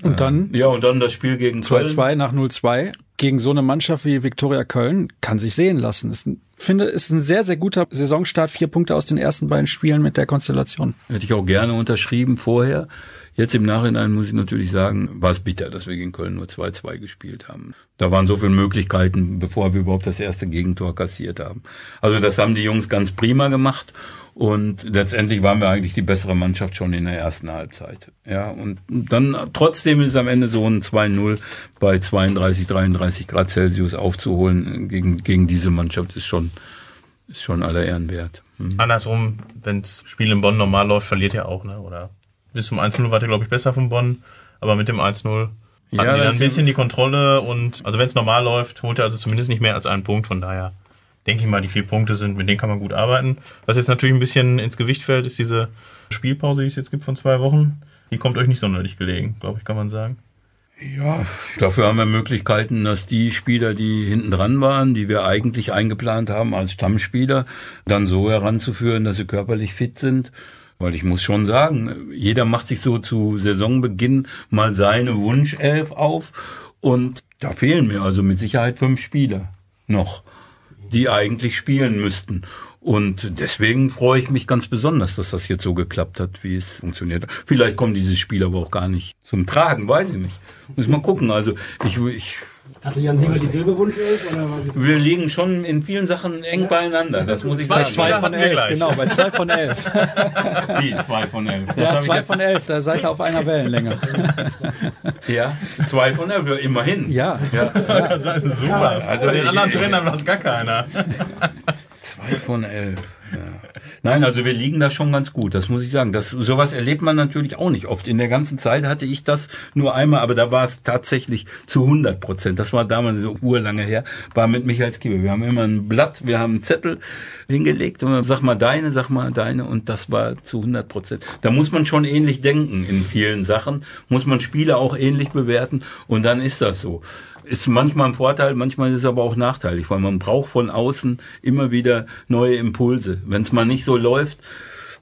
Und dann Ja, und dann das Spiel gegen Köln. 2-2 nach 0-2 gegen so eine Mannschaft wie Viktoria Köln kann sich sehen lassen. Ist ein, finde, ist ein sehr, sehr guter Saisonstart. Vier Punkte aus den ersten beiden Spielen mit der Konstellation. Hätte ich auch gerne unterschrieben vorher. Jetzt im Nachhinein muss ich natürlich sagen, war es bitter, dass wir gegen Köln nur 2-2 gespielt haben. Da waren so viele Möglichkeiten, bevor wir überhaupt das erste Gegentor kassiert haben. Also das haben die Jungs ganz prima gemacht. Und letztendlich waren wir eigentlich die bessere Mannschaft schon in der ersten Halbzeit. Ja, und dann trotzdem ist am Ende so ein 2-0 bei 32, 33 Grad Celsius aufzuholen gegen, gegen diese Mannschaft ist schon, ist schon aller Ehren wert. Hm. Andersrum, wenn das Spiel in Bonn normal läuft, verliert ihr auch, ne? Oder bis zum 1-0 wart ihr, glaube ich, besser von Bonn, aber mit dem 1-0 hatten Ja, die dann ein bisschen die Kontrolle und also wenn es normal läuft, holt er also zumindest nicht mehr als einen Punkt, von daher denke ich mal, die vier Punkte sind, mit denen kann man gut arbeiten. Was jetzt natürlich ein bisschen ins Gewicht fällt, ist diese Spielpause, die es jetzt gibt von zwei Wochen. Die kommt euch nicht sonderlich gelegen, glaube ich, kann man sagen. Ja, dafür haben wir Möglichkeiten, dass die Spieler, die hinten dran waren, die wir eigentlich eingeplant haben als Stammspieler, dann so heranzuführen, dass sie körperlich fit sind. Weil ich muss schon sagen, jeder macht sich so zu Saisonbeginn mal seine Wunschelf auf und da fehlen mir also mit Sicherheit fünf Spieler noch, die eigentlich spielen müssten. Und deswegen freue ich mich ganz besonders, dass das jetzt so geklappt hat, wie es funktioniert. Vielleicht kommen diese Spiele aber auch gar nicht zum Tragen, weiß ich nicht. Muss mal gucken. Also ich, ich Hatte Jan Sieber dieselbe Wunschelf? Oder war sie wir liegen schon in vielen Sachen eng beieinander. Das muss ich Zwei- sagen. zwei- Ja, wir gleich. genau, bei zwei von elf. die zwei von elf. Das Ja, zwei von elf, da seid ihr auf einer Wellenlänge. Ja, zwei von elf, immerhin. Ja, Das ist super. Also Bei den anderen Trainern war es gar keiner. Zwei von elf. Nein, also wir liegen da schon ganz gut, das muss ich sagen. Das, sowas erlebt man natürlich auch nicht oft. In der ganzen Zeit hatte ich das nur einmal, aber da war es tatsächlich zu 100 Prozent. Das war damals so urlange her, war mit Michael Skieber. Wir haben immer ein Blatt, wir haben einen Zettel hingelegt und sag mal deine, sag mal deine und das war zu 100 Prozent. Da muss man schon ähnlich denken in vielen Sachen, muss man Spiele auch ähnlich bewerten und dann ist das so ist manchmal ein Vorteil, manchmal ist es aber auch nachteilig, weil man braucht von außen immer wieder neue Impulse. Wenn es mal nicht so läuft,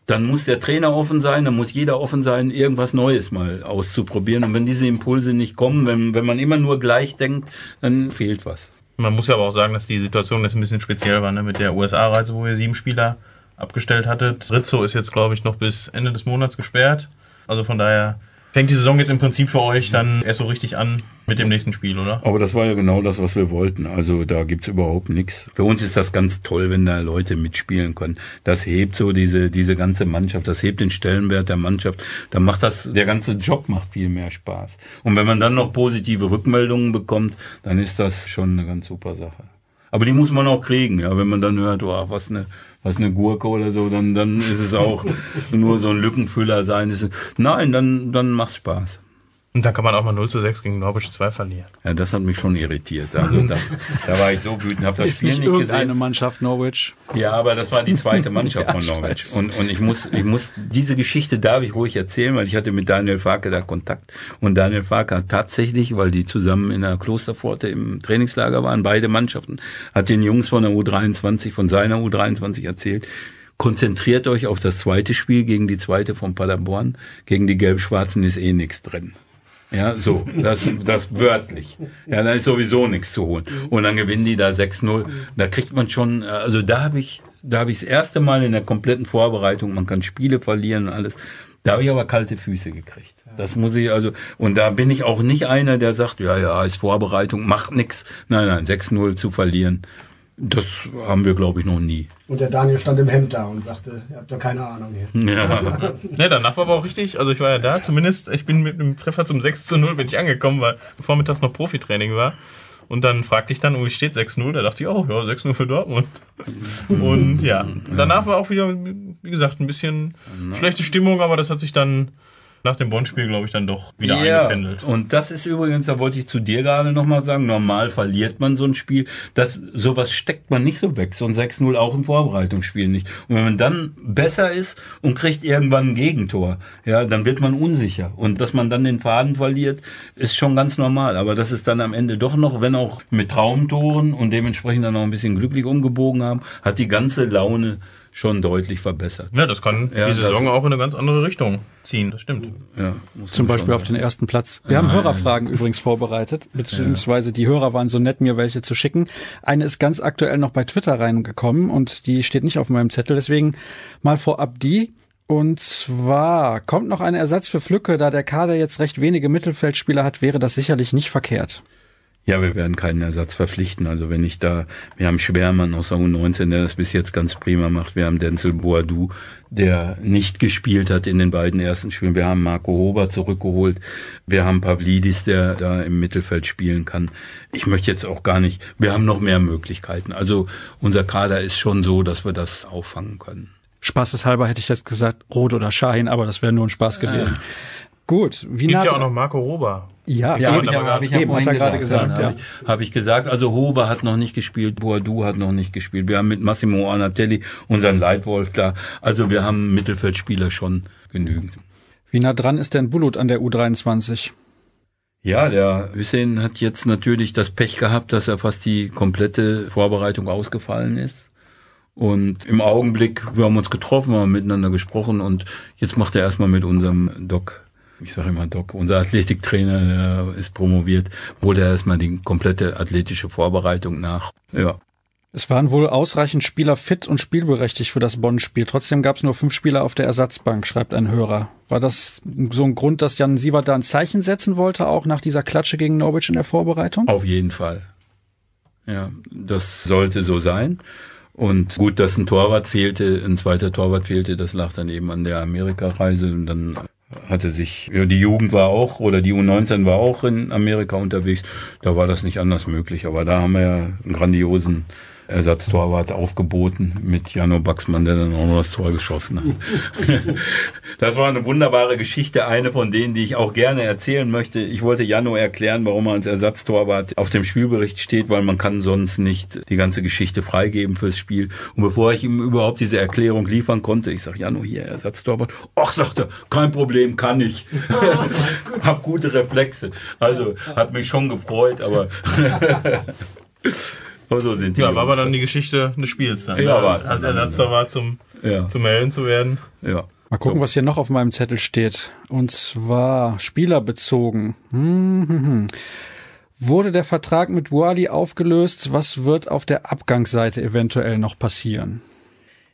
dann muss der Trainer offen sein, dann muss jeder offen sein, irgendwas Neues mal auszuprobieren. Und wenn diese Impulse nicht kommen, wenn, wenn man immer nur gleich denkt, dann fehlt was. Man muss ja aber auch sagen, dass die Situation jetzt ein bisschen speziell war, ne? mit der USA-Reise, wo ihr sieben Spieler abgestellt hattet. Rizzo ist jetzt, glaube ich, noch bis Ende des Monats gesperrt. Also von daher fängt die Saison jetzt im Prinzip für euch dann erst so richtig an mit dem nächsten Spiel, oder? Aber das war ja genau das, was wir wollten. Also da gibt's überhaupt nichts. Für uns ist das ganz toll, wenn da Leute mitspielen können. Das hebt so diese, diese ganze Mannschaft, das hebt den Stellenwert der Mannschaft. Da macht das, der ganze Job macht viel mehr Spaß. Und wenn man dann noch positive Rückmeldungen bekommt, dann ist das schon eine ganz super Sache. Aber die muss man auch kriegen, ja, wenn man dann hört, oh, was eine was eine Gurke oder so, dann, dann ist es auch nur so ein Lückenfüller sein. Nein, dann, dann macht's Spaß. Und dann kann man auch mal 0 zu 6 gegen Norwich 2 verlieren. Ja, das hat mich schon irritiert. Also da, da war ich so wütend, habe das Ist Spiel nicht, nicht irgendeine gesehen. Mannschaft Norwich. Ja, aber das war die zweite Mannschaft Ja, von ich Norwich. Und, und ich muss, ich muss, diese Geschichte darf ich ruhig erzählen, weil ich hatte mit Daniel Farke da Kontakt. Und Daniel Farke hat tatsächlich, weil die zusammen in der Klosterpforte im Trainingslager waren, beide Mannschaften, hat den Jungs von der U23, von seiner U23 erzählt, konzentriert euch auf das zweite Spiel gegen die zweite von Paderborn. Gegen die Gelb-Schwarzen ist eh nichts drin. Ja, so, das, das wörtlich. Ja, da ist sowieso nichts zu holen. Und dann gewinnen die da 6-0. Da kriegt man schon, also da habe ich, da habe ich das erste Mal in der kompletten Vorbereitung, man kann Spiele verlieren und alles. Da habe ich aber kalte Füße gekriegt. Das muss ich also, und da bin ich auch nicht einer, der sagt, ja, ja, ist Vorbereitung, macht nix. Nein, nein, 6-0 zu verlieren, das haben wir, glaube ich, noch nie. Und der Daniel stand im Hemd da und sagte, ihr habt doch keine Ahnung hier. Ja. Ne, danach war aber auch richtig. Also ich war ja da, zumindest. Ich bin mit einem Treffer zum 6 zu 0 bin ich angekommen, weil vormittags noch Profitraining war. Und dann fragte ich dann, oh, wie steht 6-0? Da dachte ich, oh, ja, 6-0 für Dortmund. Und ja, danach war auch wieder, wie gesagt, ein bisschen schlechte Stimmung, aber das hat sich dann nach dem Bonn-Spiel, glaube ich, dann doch wieder eingependelt. Und das ist übrigens, da wollte ich zu dir gerade nochmal sagen, normal verliert man so ein Spiel. Das, sowas steckt man nicht so weg, so ein 6-0 auch im Vorbereitungsspiel nicht. Und wenn man dann besser ist und kriegt irgendwann ein Gegentor, ja, dann wird man unsicher. Und dass man dann den Faden verliert, ist schon ganz normal. Aber das ist dann am Ende doch noch, wenn auch mit Traumtoren und dementsprechend dann noch ein bisschen glücklich umgebogen haben, hat die ganze Laune schon deutlich verbessert. Ja, das kann Ja, die Saison auch in eine ganz andere Richtung ziehen, das stimmt. Ja, Zum Beispiel schon auf den ersten Platz. Wir haben Hörerfragen übrigens vorbereitet, beziehungsweise die Hörer waren so nett, mir welche zu schicken. Eine ist ganz aktuell noch bei Twitter reingekommen und die steht nicht auf meinem Zettel, deswegen mal vorab die. Und zwar kommt noch ein Ersatz für Flücke, da der Kader jetzt recht wenige Mittelfeldspieler hat, wäre das sicherlich nicht verkehrt. Ja, wir werden keinen Ersatz verpflichten. Also wenn ich da, wir haben Schwermann aus der U19, der das bis jetzt ganz prima macht. Wir haben Denzel Boadou, der nicht gespielt hat in den beiden ersten Spielen. Wir haben Marco Hober zurückgeholt. Wir haben Pavlidis, der da im Mittelfeld spielen kann. Ich möchte jetzt auch gar nicht, wir haben noch mehr Möglichkeiten. Also unser Kader ist schon so, dass wir das auffangen können. Spaßeshalber hätte ich jetzt gesagt Rot oder Schein, aber das wäre nur ein Spaß gewesen. Gut, wie Gibt nah ja auch noch Marco Rober. Ja, Ja, habe ich, ja, hab ich ja vorhin gerade gesagt. gesagt, ja, ja. Habe ich, hab ich gesagt. Also Hober hat noch nicht gespielt, Boadou hat noch nicht gespielt. Wir haben mit Massimo Anatelli unseren Leitwolf da. Also wir haben Mittelfeldspieler schon genügend. Wie nah dran ist denn Bulut an der U23? Ja, der Hussein hat jetzt natürlich das Pech gehabt, dass er fast die komplette Vorbereitung ausgefallen ist. Und im Augenblick, wir haben uns getroffen, wir haben miteinander gesprochen und jetzt macht er erstmal mit unserem Doc, ich sage immer Doc, unser Athletiktrainer, der ist promoviert, holt er erstmal die komplette athletische Vorbereitung nach. Ja. Es waren wohl ausreichend Spieler fit und spielberechtigt für das Bonn-Spiel. Trotzdem gab es nur fünf Spieler auf der Ersatzbank, schreibt ein Hörer. War das so ein Grund, dass Jan Sievert da ein Zeichen setzen wollte, auch nach dieser Klatsche gegen Norwich in der Vorbereitung? Auf jeden Fall. Ja, das sollte so sein. Und gut, dass ein Torwart fehlte, ein zweiter Torwart fehlte, das lag dann eben an der Amerika-Reise. Und dann hatte sich, ja, die Jugend war auch, oder die U19 war auch in Amerika unterwegs. Da war das nicht anders möglich. Aber da haben wir ja einen grandiosen Ersatztorwart aufgeboten mit Jano Baxmann, der dann auch noch das Tor geschossen hat. das war eine wunderbare Geschichte, eine von denen, die ich auch gerne erzählen möchte. Ich wollte Jano erklären, warum er als Ersatztorwart auf dem Spielbericht steht, weil man kann sonst nicht die ganze Geschichte freigeben fürs Spiel. Und bevor ich ihm überhaupt diese Erklärung liefern konnte, ich sage, Jano, hier Ersatztorwart. Ach, sagt er, kein Problem, kann ich. Hab gute Reflexe. Also hat mich schon gefreut, aber aber so sind die. Ja, war aber dann die Geschichte des Spiels dann. Ja, ne? war Als Ersatztorwart zum, ja. zum Melden zu werden. Ja. Mal gucken, was hier noch auf meinem Zettel steht. Und zwar spielerbezogen. Hm, hm, hm. Wurde der Vertrag mit Wally aufgelöst? Was wird auf der Abgangsseite eventuell noch passieren?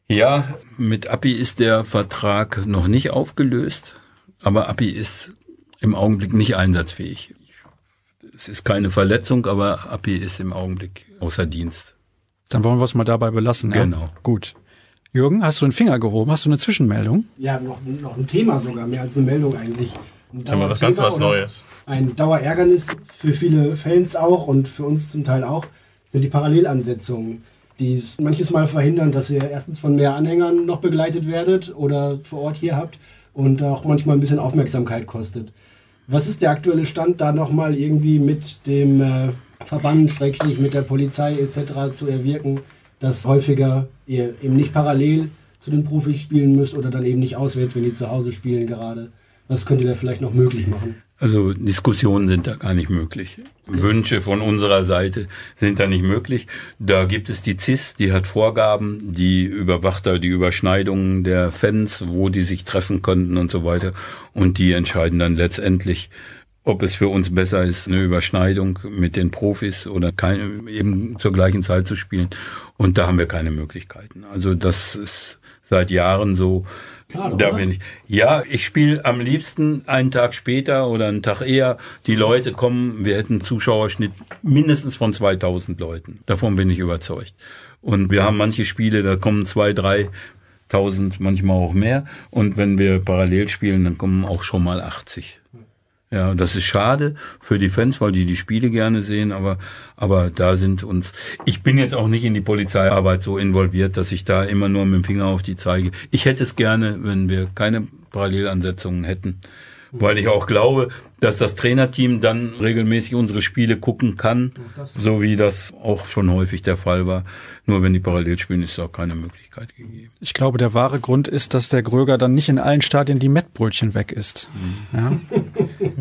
Ja, mit Appi ist der Vertrag noch nicht aufgelöst, aber Appi ist im Augenblick nicht einsatzfähig es ist keine Verletzung, aber Api ist im Augenblick außer Dienst. Dann wollen wir es mal dabei belassen. Ja? Genau. Gut. Jürgen, hast du einen Finger gehoben? Hast du eine Zwischenmeldung? Ja, noch, noch ein Thema sogar, mehr als eine Meldung eigentlich. Ein Aber was ganz was Neues. Ein Dauerärgernis für viele Fans auch und für uns zum Teil auch sind die Parallelansetzungen, die manches Mal verhindern, dass ihr erstens von mehr Anhängern noch begleitet werdet oder vor Ort hier habt und auch manchmal ein bisschen Aufmerksamkeit kostet. Was ist der aktuelle Stand, da nochmal irgendwie mit dem äh, Verband, Schrägstrich, mit der Polizei etc. zu erwirken, dass häufiger ihr eben nicht parallel zu den Profis spielen müsst oder dann eben nicht auswärts, wenn die zu Hause spielen gerade? Was könnt ihr da vielleicht noch möglich machen? Also Diskussionen sind da gar nicht möglich. Wünsche von unserer Seite sind da nicht möglich. Da gibt es die CIS, die hat Vorgaben, die überwacht da die Überschneidungen der Fans, wo die sich treffen könnten und so weiter. Und die entscheiden dann letztendlich, ob es für uns besser ist, eine Überschneidung mit den Profis oder keine, eben zur gleichen Zeit zu spielen. Und da haben wir keine Möglichkeiten. Also das ist seit Jahren so. Klar, da bin ich. Ja, ich spiele am liebsten einen Tag später oder einen Tag eher. Die Leute kommen, wir hätten einen Zuschauerschnitt mindestens von 2000 Leuten. Davon bin ich überzeugt. Und wir haben manche Spiele, da kommen zwei, drei tausend, manchmal auch mehr. Und wenn wir parallel spielen, dann kommen auch schon mal 80. Ja, das ist schade für die Fans, weil die die Spiele gerne sehen, aber, aber da sind uns, ich bin jetzt auch nicht in die Polizeiarbeit so involviert, dass ich da immer nur mit dem Finger auf die zeige. Ich hätte es gerne, wenn wir keine Parallelansetzungen hätten weil ich auch glaube, dass das Trainerteam dann regelmäßig unsere Spiele gucken kann, so wie das auch schon häufig der Fall war. Nur wenn die parallel spielen, ist auch keine Möglichkeit gegeben. Ich glaube, der wahre Grund ist, dass der Gröger dann nicht in allen Stadien die Mettbrötchen weg ist. Mhm. Ja?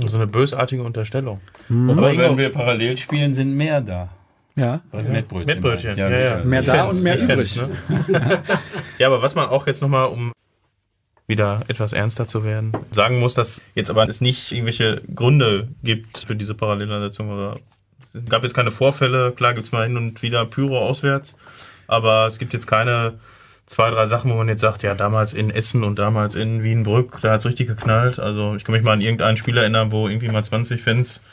So eine bösartige Unterstellung. Mhm. Aber wenn wir parallel spielen, sind mehr da. Ja. Mettbrötchen. Mettbrötchen. Ja, ja, ja. Mehr da und mehr übrig. Ne? ja, aber was man auch jetzt nochmal, um wieder etwas ernster zu werden. Sagen muss, dass jetzt aber es nicht irgendwelche Gründe gibt für diese Parallelansetzung oder es gab jetzt keine Vorfälle. Klar gibt's mal hin und wieder Pyro auswärts, aber es gibt jetzt keine zwei, drei Sachen, wo man jetzt sagt, ja, damals in Essen und damals in Wienbrück, da hat's richtig geknallt. Also ich kann mich mal an irgendein Spiel erinnern, wo irgendwie mal 20 Fans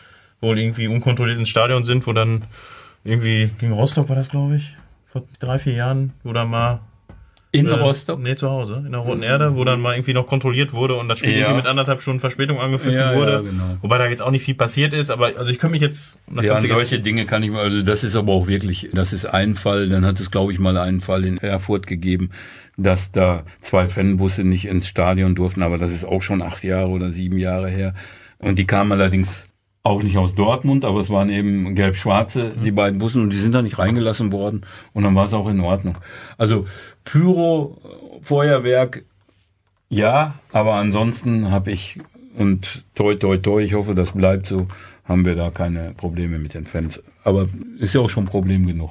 wohl irgendwie unkontrolliert ins Stadion sind, wo dann irgendwie gegen Rostock war das, glaube ich, vor drei, vier Jahren, wo dann mal in äh, Rostock? Nee, zu Hause, in der Roten Erde, wo dann mal irgendwie noch kontrolliert wurde und das Spiel ja. irgendwie mit anderthalb Stunden Verspätung angepfiffen ja, wurde. Ja, genau. Wobei da jetzt auch nicht viel passiert ist, aber also ich könnte mich jetzt. Ja, an solche Dinge kann ich mal, also das ist aber auch wirklich, das ist ein Fall, dann hat es glaube ich mal einen Fall in Erfurt gegeben, dass da zwei Fanbusse nicht ins Stadion durften, aber das ist auch schon acht Jahre oder sieben Jahre her. Und die kamen allerdings auch nicht aus Dortmund, aber es waren eben gelb-schwarze, die beiden Bussen, und die sind da nicht reingelassen worden. Und dann war es auch in Ordnung. Also Pyro, Feuerwerk, ja, aber ansonsten habe ich, und toi, toi, toi, ich hoffe, das bleibt so, haben wir da keine Probleme mit den Fans. Aber ist ja auch schon Problem genug.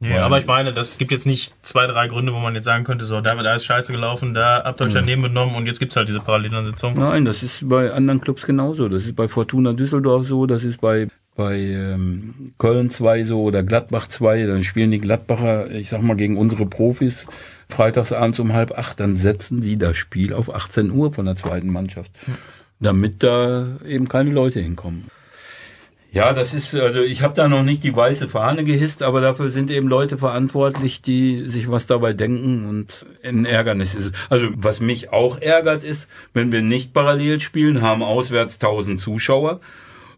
Ja, aber ich meine, das gibt jetzt nicht zwei, drei Gründe, wo man jetzt sagen könnte, so, da wird alles scheiße gelaufen, da habt ihr euch daneben benommen und jetzt gibt's halt diese Parallelansitzung. Nein, das ist bei anderen Clubs genauso. Das ist bei Fortuna Düsseldorf so, das ist bei bei ähm, Köln 2 so oder Gladbach 2, dann spielen die Gladbacher, ich sag mal, gegen unsere Profis freitagsabends um halb acht, dann setzen sie das Spiel auf 18 Uhr von der zweiten Mannschaft, damit da eben keine Leute hinkommen. Ja, das ist, also ich habe da noch nicht die weiße Fahne gehisst, aber dafür sind eben Leute verantwortlich, die sich was dabei denken und ein Ärgernis ist. Also was mich auch ärgert ist, wenn wir nicht parallel spielen, haben auswärts 1000 Zuschauer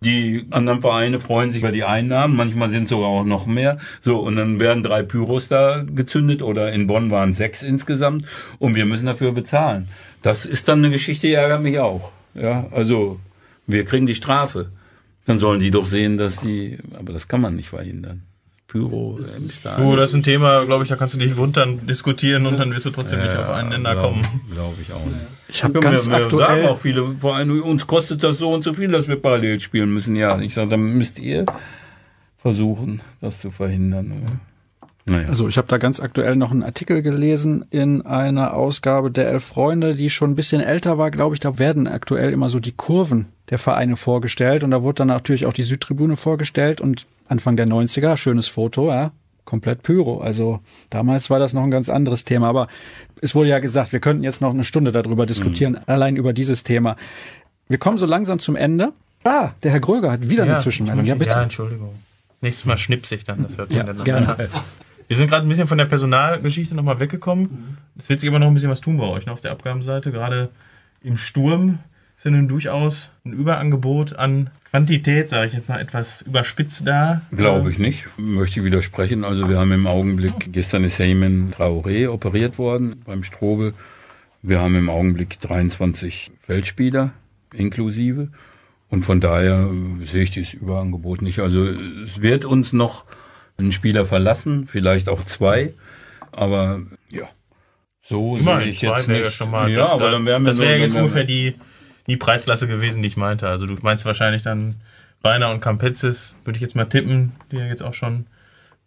Die anderen Vereine freuen sich über die Einnahmen, manchmal sind es sogar auch noch mehr. So, und dann werden drei Pyros da gezündet oder in Bonn waren sechs insgesamt und wir müssen dafür bezahlen. Das ist dann eine Geschichte, die ärgert mich auch. Ja, also wir kriegen die Strafe. Dann sollen die doch sehen, dass sie, aber das kann man nicht verhindern. Pyro im Stadion. Du, das ist ein Thema, glaube ich, da kannst du dich wundern, diskutieren und dann wirst du trotzdem nicht auf einen Nenner kommen. Glaube ich auch nicht. Ich habe ganz wir, wir aktuell sagen auch viele Vereine, uns kostet das so und so viel, dass wir parallel spielen müssen. Ja, ich sage, dann müsst ihr versuchen, das zu verhindern. Oder? Naja. Also ich habe da ganz aktuell noch einen Artikel gelesen in einer Ausgabe der Elf Freunde, die schon ein bisschen älter war, glaube ich. Da werden aktuell immer so die Kurven der Vereine vorgestellt und da wurde dann natürlich auch die Südtribüne vorgestellt und Anfang der 90er, schönes Foto, ja, komplett Pyro. Also damals war das noch ein ganz anderes Thema, aber es wurde ja gesagt, wir könnten jetzt noch eine Stunde darüber diskutieren, allein über dieses Thema. Wir kommen so langsam zum Ende. Ah, der Herr Gröger hat wieder eine Zwischenmeldung. Ja, bitte. Ja, Entschuldigung. Nächstes Mal schnipse ich dann, das hört Ja, man dann gerne. Wir sind gerade ein bisschen von der Personalgeschichte nochmal weggekommen. Es wird sich aber noch ein bisschen was tun bei euch ne, auf der Abgabenseite. Gerade im Sturm ja nun durchaus ein Überangebot an Quantität, sage ich jetzt mal etwas überspitzt da. Glaube ich nicht. Möchte ich widersprechen. Also wir haben im Augenblick, gestern ist Heyman Traoré operiert worden beim Strobel. Wir haben im Augenblick 23 Feldspieler inklusive. Und von daher sehe ich dieses Überangebot nicht. Also es wird uns noch ein Spieler verlassen, vielleicht auch zwei. Aber ja, so sehe ich jetzt nicht. ja schon mal. ja, das, aber dann wären wir Das wäre jetzt ungefähr die, die Preisklasse gewesen, die ich meinte. Also du meinst wahrscheinlich dann Rainer und Campezis, würde ich jetzt mal tippen, die ja jetzt auch schon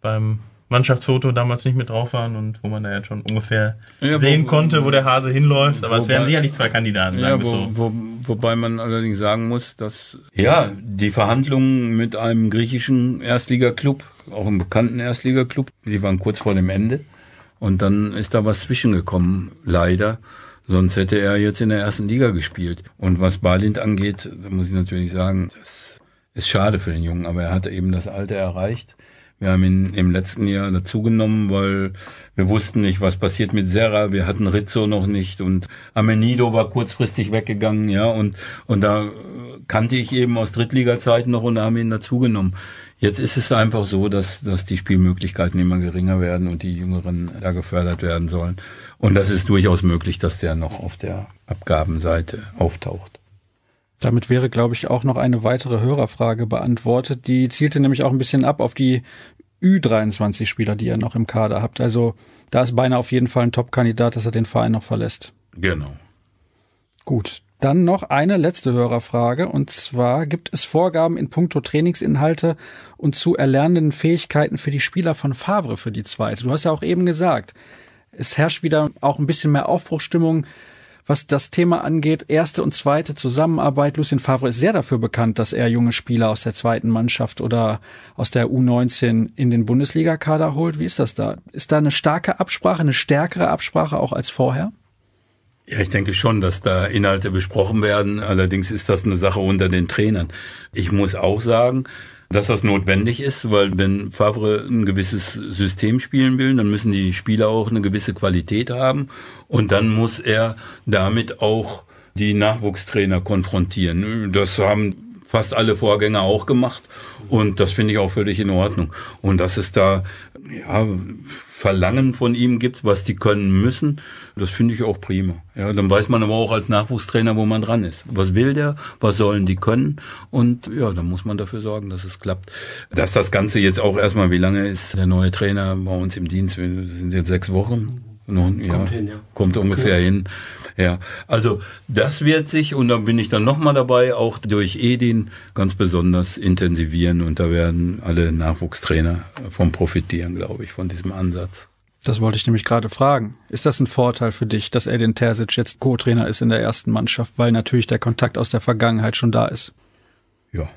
beim Mannschaftsfoto damals nicht mit drauf waren und wo man da jetzt schon ungefähr Ja, sehen wo- konnte, wo der Hase hinläuft. Aber es wären wobei- sicherlich zwei Kandidaten, sagen Ja, wir wo, so. wo, wobei man allerdings sagen muss, dass ja die Verhandlungen mit einem griechischen Erstligaklub, auch einem bekannten Erstligaklub, die waren kurz vor dem Ende und dann ist da was zwischengekommen, leider. Sonst hätte er jetzt in der ersten Liga gespielt. Und was Balint angeht, da muss ich natürlich sagen, das ist schade für den Jungen, aber er hat eben das Alter erreicht. Wir haben ihn im letzten Jahr dazugenommen, weil wir wussten nicht, was passiert mit Serra. Wir hatten Rizzo noch nicht und Amenido war kurzfristig weggegangen, ja, und, und da kannte ich eben aus Drittliga-Zeiten noch und da haben wir ihn dazugenommen. Jetzt ist es einfach so, dass, dass die Spielmöglichkeiten immer geringer werden und die Jüngeren da gefördert werden sollen. Und das ist durchaus möglich, dass der noch auf der Abgabenseite auftaucht. Damit wäre, glaube ich, auch noch eine weitere Hörerfrage beantwortet. Die zielte nämlich auch ein bisschen ab auf die Ü23-Spieler, die ihr noch im Kader habt. Also da ist beinahe auf jeden Fall ein Top-Kandidat, dass er den Verein noch verlässt. Genau. Gut. Dann noch eine letzte Hörerfrage. Und zwar gibt es Vorgaben in puncto Trainingsinhalte und zu erlernenden Fähigkeiten für die Spieler von Favre für die zweite. Du hast ja auch eben gesagt, es herrscht wieder auch ein bisschen mehr Aufbruchstimmung, was das Thema angeht. Erste und zweite Zusammenarbeit. Lucien Favre ist sehr dafür bekannt, dass er junge Spieler aus der zweiten Mannschaft oder aus der U19 in den Bundesliga-Kader holt. Wie ist das da? Ist da eine starke Absprache, eine stärkere Absprache auch als vorher? Ja, ich denke schon, dass da Inhalte besprochen werden. Allerdings ist das eine Sache unter den Trainern. Ich muss auch sagen, dass das notwendig ist, weil wenn Favre ein gewisses System spielen will, dann müssen die Spieler auch eine gewisse Qualität haben und dann muss er damit auch die Nachwuchstrainer konfrontieren. Das haben fast alle Vorgänger auch gemacht und das finde ich auch völlig in Ordnung. Und dass es da ja, Verlangen von ihm gibt, was die können müssen, das finde ich auch prima. Ja, dann weiß man aber auch als Nachwuchstrainer, wo man dran ist. Was will der? Was sollen die können? Und ja, dann muss man dafür sorgen, dass es klappt. Dass das Ganze jetzt auch erstmal, wie lange ist der neue Trainer bei uns im Dienst? Wir sind jetzt sechs Wochen. Noch, ja, hin, ja. Kommt ungefähr hin. Ja, also das wird sich, und da bin ich dann nochmal dabei, auch durch Edin ganz besonders intensivieren und da werden alle Nachwuchstrainer vom profitieren, glaube ich, von diesem Ansatz. Das wollte ich nämlich gerade fragen. Ist das ein Vorteil für dich, dass Edin Terzic jetzt Co-Trainer ist in der ersten Mannschaft, weil natürlich der Kontakt aus der Vergangenheit schon da ist? Ja,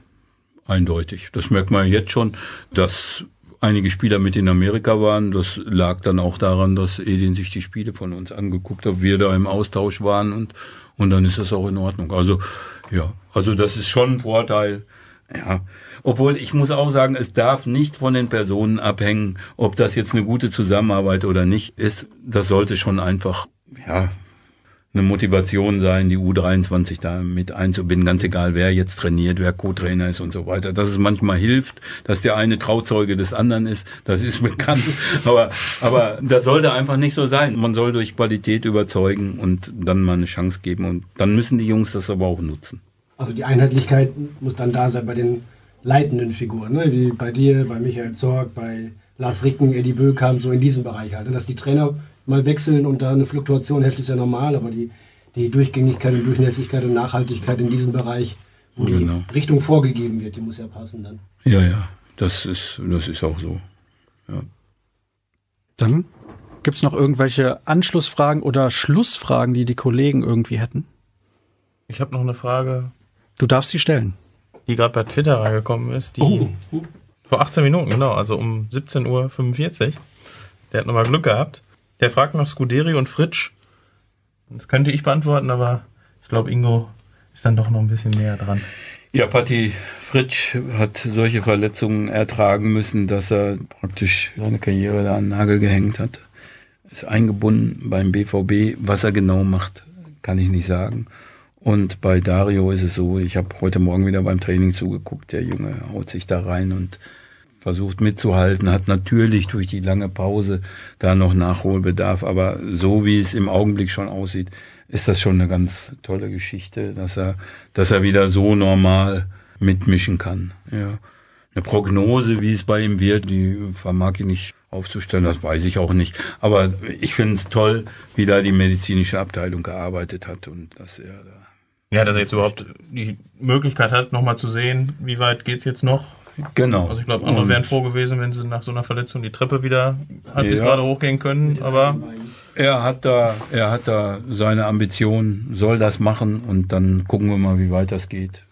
eindeutig. Das merkt man jetzt schon, dass einige Spieler mit in Amerika waren. Das lag dann auch daran, dass Edin sich die Spiele von uns angeguckt hat, wir da im Austausch waren und, und dann ist das auch in Ordnung. Also, ja, also das ist schon ein Vorteil. Ja, obwohl ich muss auch sagen, es darf nicht von den Personen abhängen, ob das jetzt eine gute Zusammenarbeit oder nicht ist. Das sollte schon einfach, ja, eine Motivation sein, die U23 da mit einzubinden, ganz egal, wer jetzt trainiert, wer Co-Trainer ist und so weiter. Dass es manchmal hilft, dass der eine Trauzeuge des anderen ist, das ist bekannt. aber, aber das sollte einfach nicht so sein. Man soll durch Qualität überzeugen und dann mal eine Chance geben. Und dann müssen die Jungs das aber auch nutzen. Also die Einheitlichkeit muss dann da sein bei den leitenden Figuren, ne? wie bei dir, bei Michael Zorg, bei Lars Ricken, Eddie Böckam, so in diesem Bereich halt. Ne? Dass die Trainer mal wechseln und da eine Fluktuation herrscht, ist ja normal, aber die, die Durchgängigkeit und Durchlässigkeit und Nachhaltigkeit in diesem Bereich, wo genau. die Richtung vorgegeben wird, die muss ja passen dann. Ja, ja, das ist, das ist auch so. Ja. Dann gibt es noch irgendwelche Anschlussfragen oder Schlussfragen, die die Kollegen irgendwie hätten? Ich habe noch eine Frage. Du darfst sie stellen. Die gerade bei Twitter reingekommen ist. Die oh. Vor 18 Minuten, genau, also um 17.45 Uhr. Der hat nochmal Glück gehabt. Der fragt nach Scuderi und Fritsch. Das könnte ich beantworten, aber ich glaube, Ingo ist dann doch noch ein bisschen näher dran. Ja, Patti Fritsch hat solche Verletzungen ertragen müssen, dass er praktisch seine Karriere da an den Nagel gehängt hat. Ist eingebunden beim BVB. Was er genau macht, kann ich nicht sagen. Und bei Dario ist es so, ich habe heute Morgen wieder beim Training zugeguckt, der Junge haut sich da rein und versucht mitzuhalten, hat natürlich durch die lange Pause da noch Nachholbedarf, aber so wie es im Augenblick schon aussieht, ist das schon eine ganz tolle Geschichte, dass er, dass er wieder so normal mitmischen kann. Ja. Eine Prognose, wie es bei ihm wird, die vermag ich nicht aufzustellen, das weiß ich auch nicht. Aber ich finde es toll, wie da die medizinische Abteilung gearbeitet hat und dass er da ja, dass er jetzt überhaupt die Möglichkeit hat, nochmal zu sehen, wie weit geht's jetzt noch. Genau. Also ich glaube, andere wären froh gewesen, wenn sie nach so einer Verletzung die Treppe wieder halbwegs ja. gerade hochgehen können, aber er hat da, er hat da seine Ambition, soll das machen und dann gucken wir mal, wie weit das geht.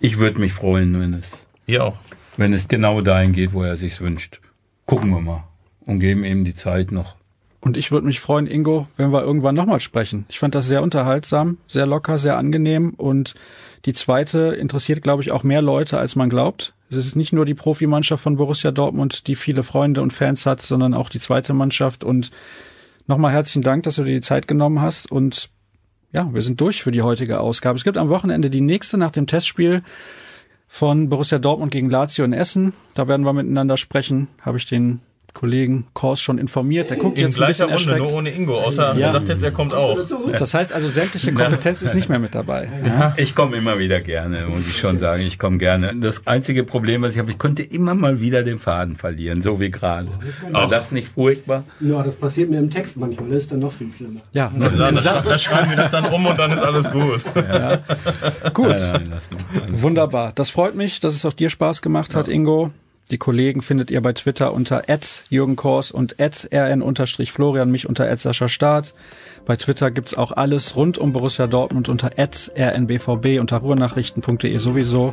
Ich würde mich freuen, wenn es, Hier auch. wenn es genau dahin geht, wo er sich's wünscht. Gucken wir mal und geben ihm die Zeit noch. Und ich würde mich freuen, Ingo, wenn wir irgendwann nochmal sprechen. Ich fand das sehr unterhaltsam, sehr locker, sehr angenehm. Und die zweite interessiert, glaube ich, auch mehr Leute, als man glaubt. Es ist nicht nur die Profimannschaft von Borussia Dortmund, die viele Freunde und Fans hat, sondern auch die zweite Mannschaft. Und nochmal herzlichen Dank, dass du dir die Zeit genommen hast. Und ja, wir sind durch für die heutige Ausgabe. Es gibt am Wochenende die nächste nach dem Testspiel von Borussia Dortmund gegen Lazio in Essen. Da werden wir miteinander sprechen. Habe ich den Kollegen Kors schon informiert. Der guckt In jetzt ein bisschen Runde, erschreckt. nur ohne Ingo, außer ja. er sagt jetzt, er kommt auch. Das heißt also, sämtliche Kompetenz ist nicht mehr mit dabei. Ja. Ich komme immer wieder gerne, muss ich schon sagen. Ich komme gerne. Das einzige Problem, was ich habe, ich konnte immer mal wieder den Faden verlieren, so wie gerade. War das nicht furchtbar? Ja, das passiert mir im Text manchmal. Das ist dann noch viel schlimmer. Ja, ja das, das, das schreiben wir das dann um und dann ist alles gut. Ja. Gut. Nein, nein, Wunderbar. Das freut mich, dass es auch dir Spaß gemacht hat, Ingo. Die Kollegen findet ihr bei Twitter unter Jürgen Kors und rn-florian, mich unter Sascha Staat. Bei Twitter gibt's auch alles rund um Borussia Dortmund unter rnbvb unter ruhrnachrichten.de sowieso.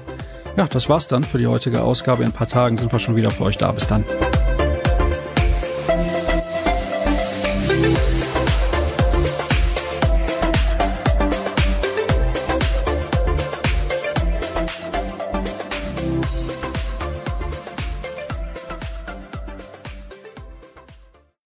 Ja, das war's dann für die heutige Ausgabe. In ein paar Tagen sind wir schon wieder für euch da. Bis dann.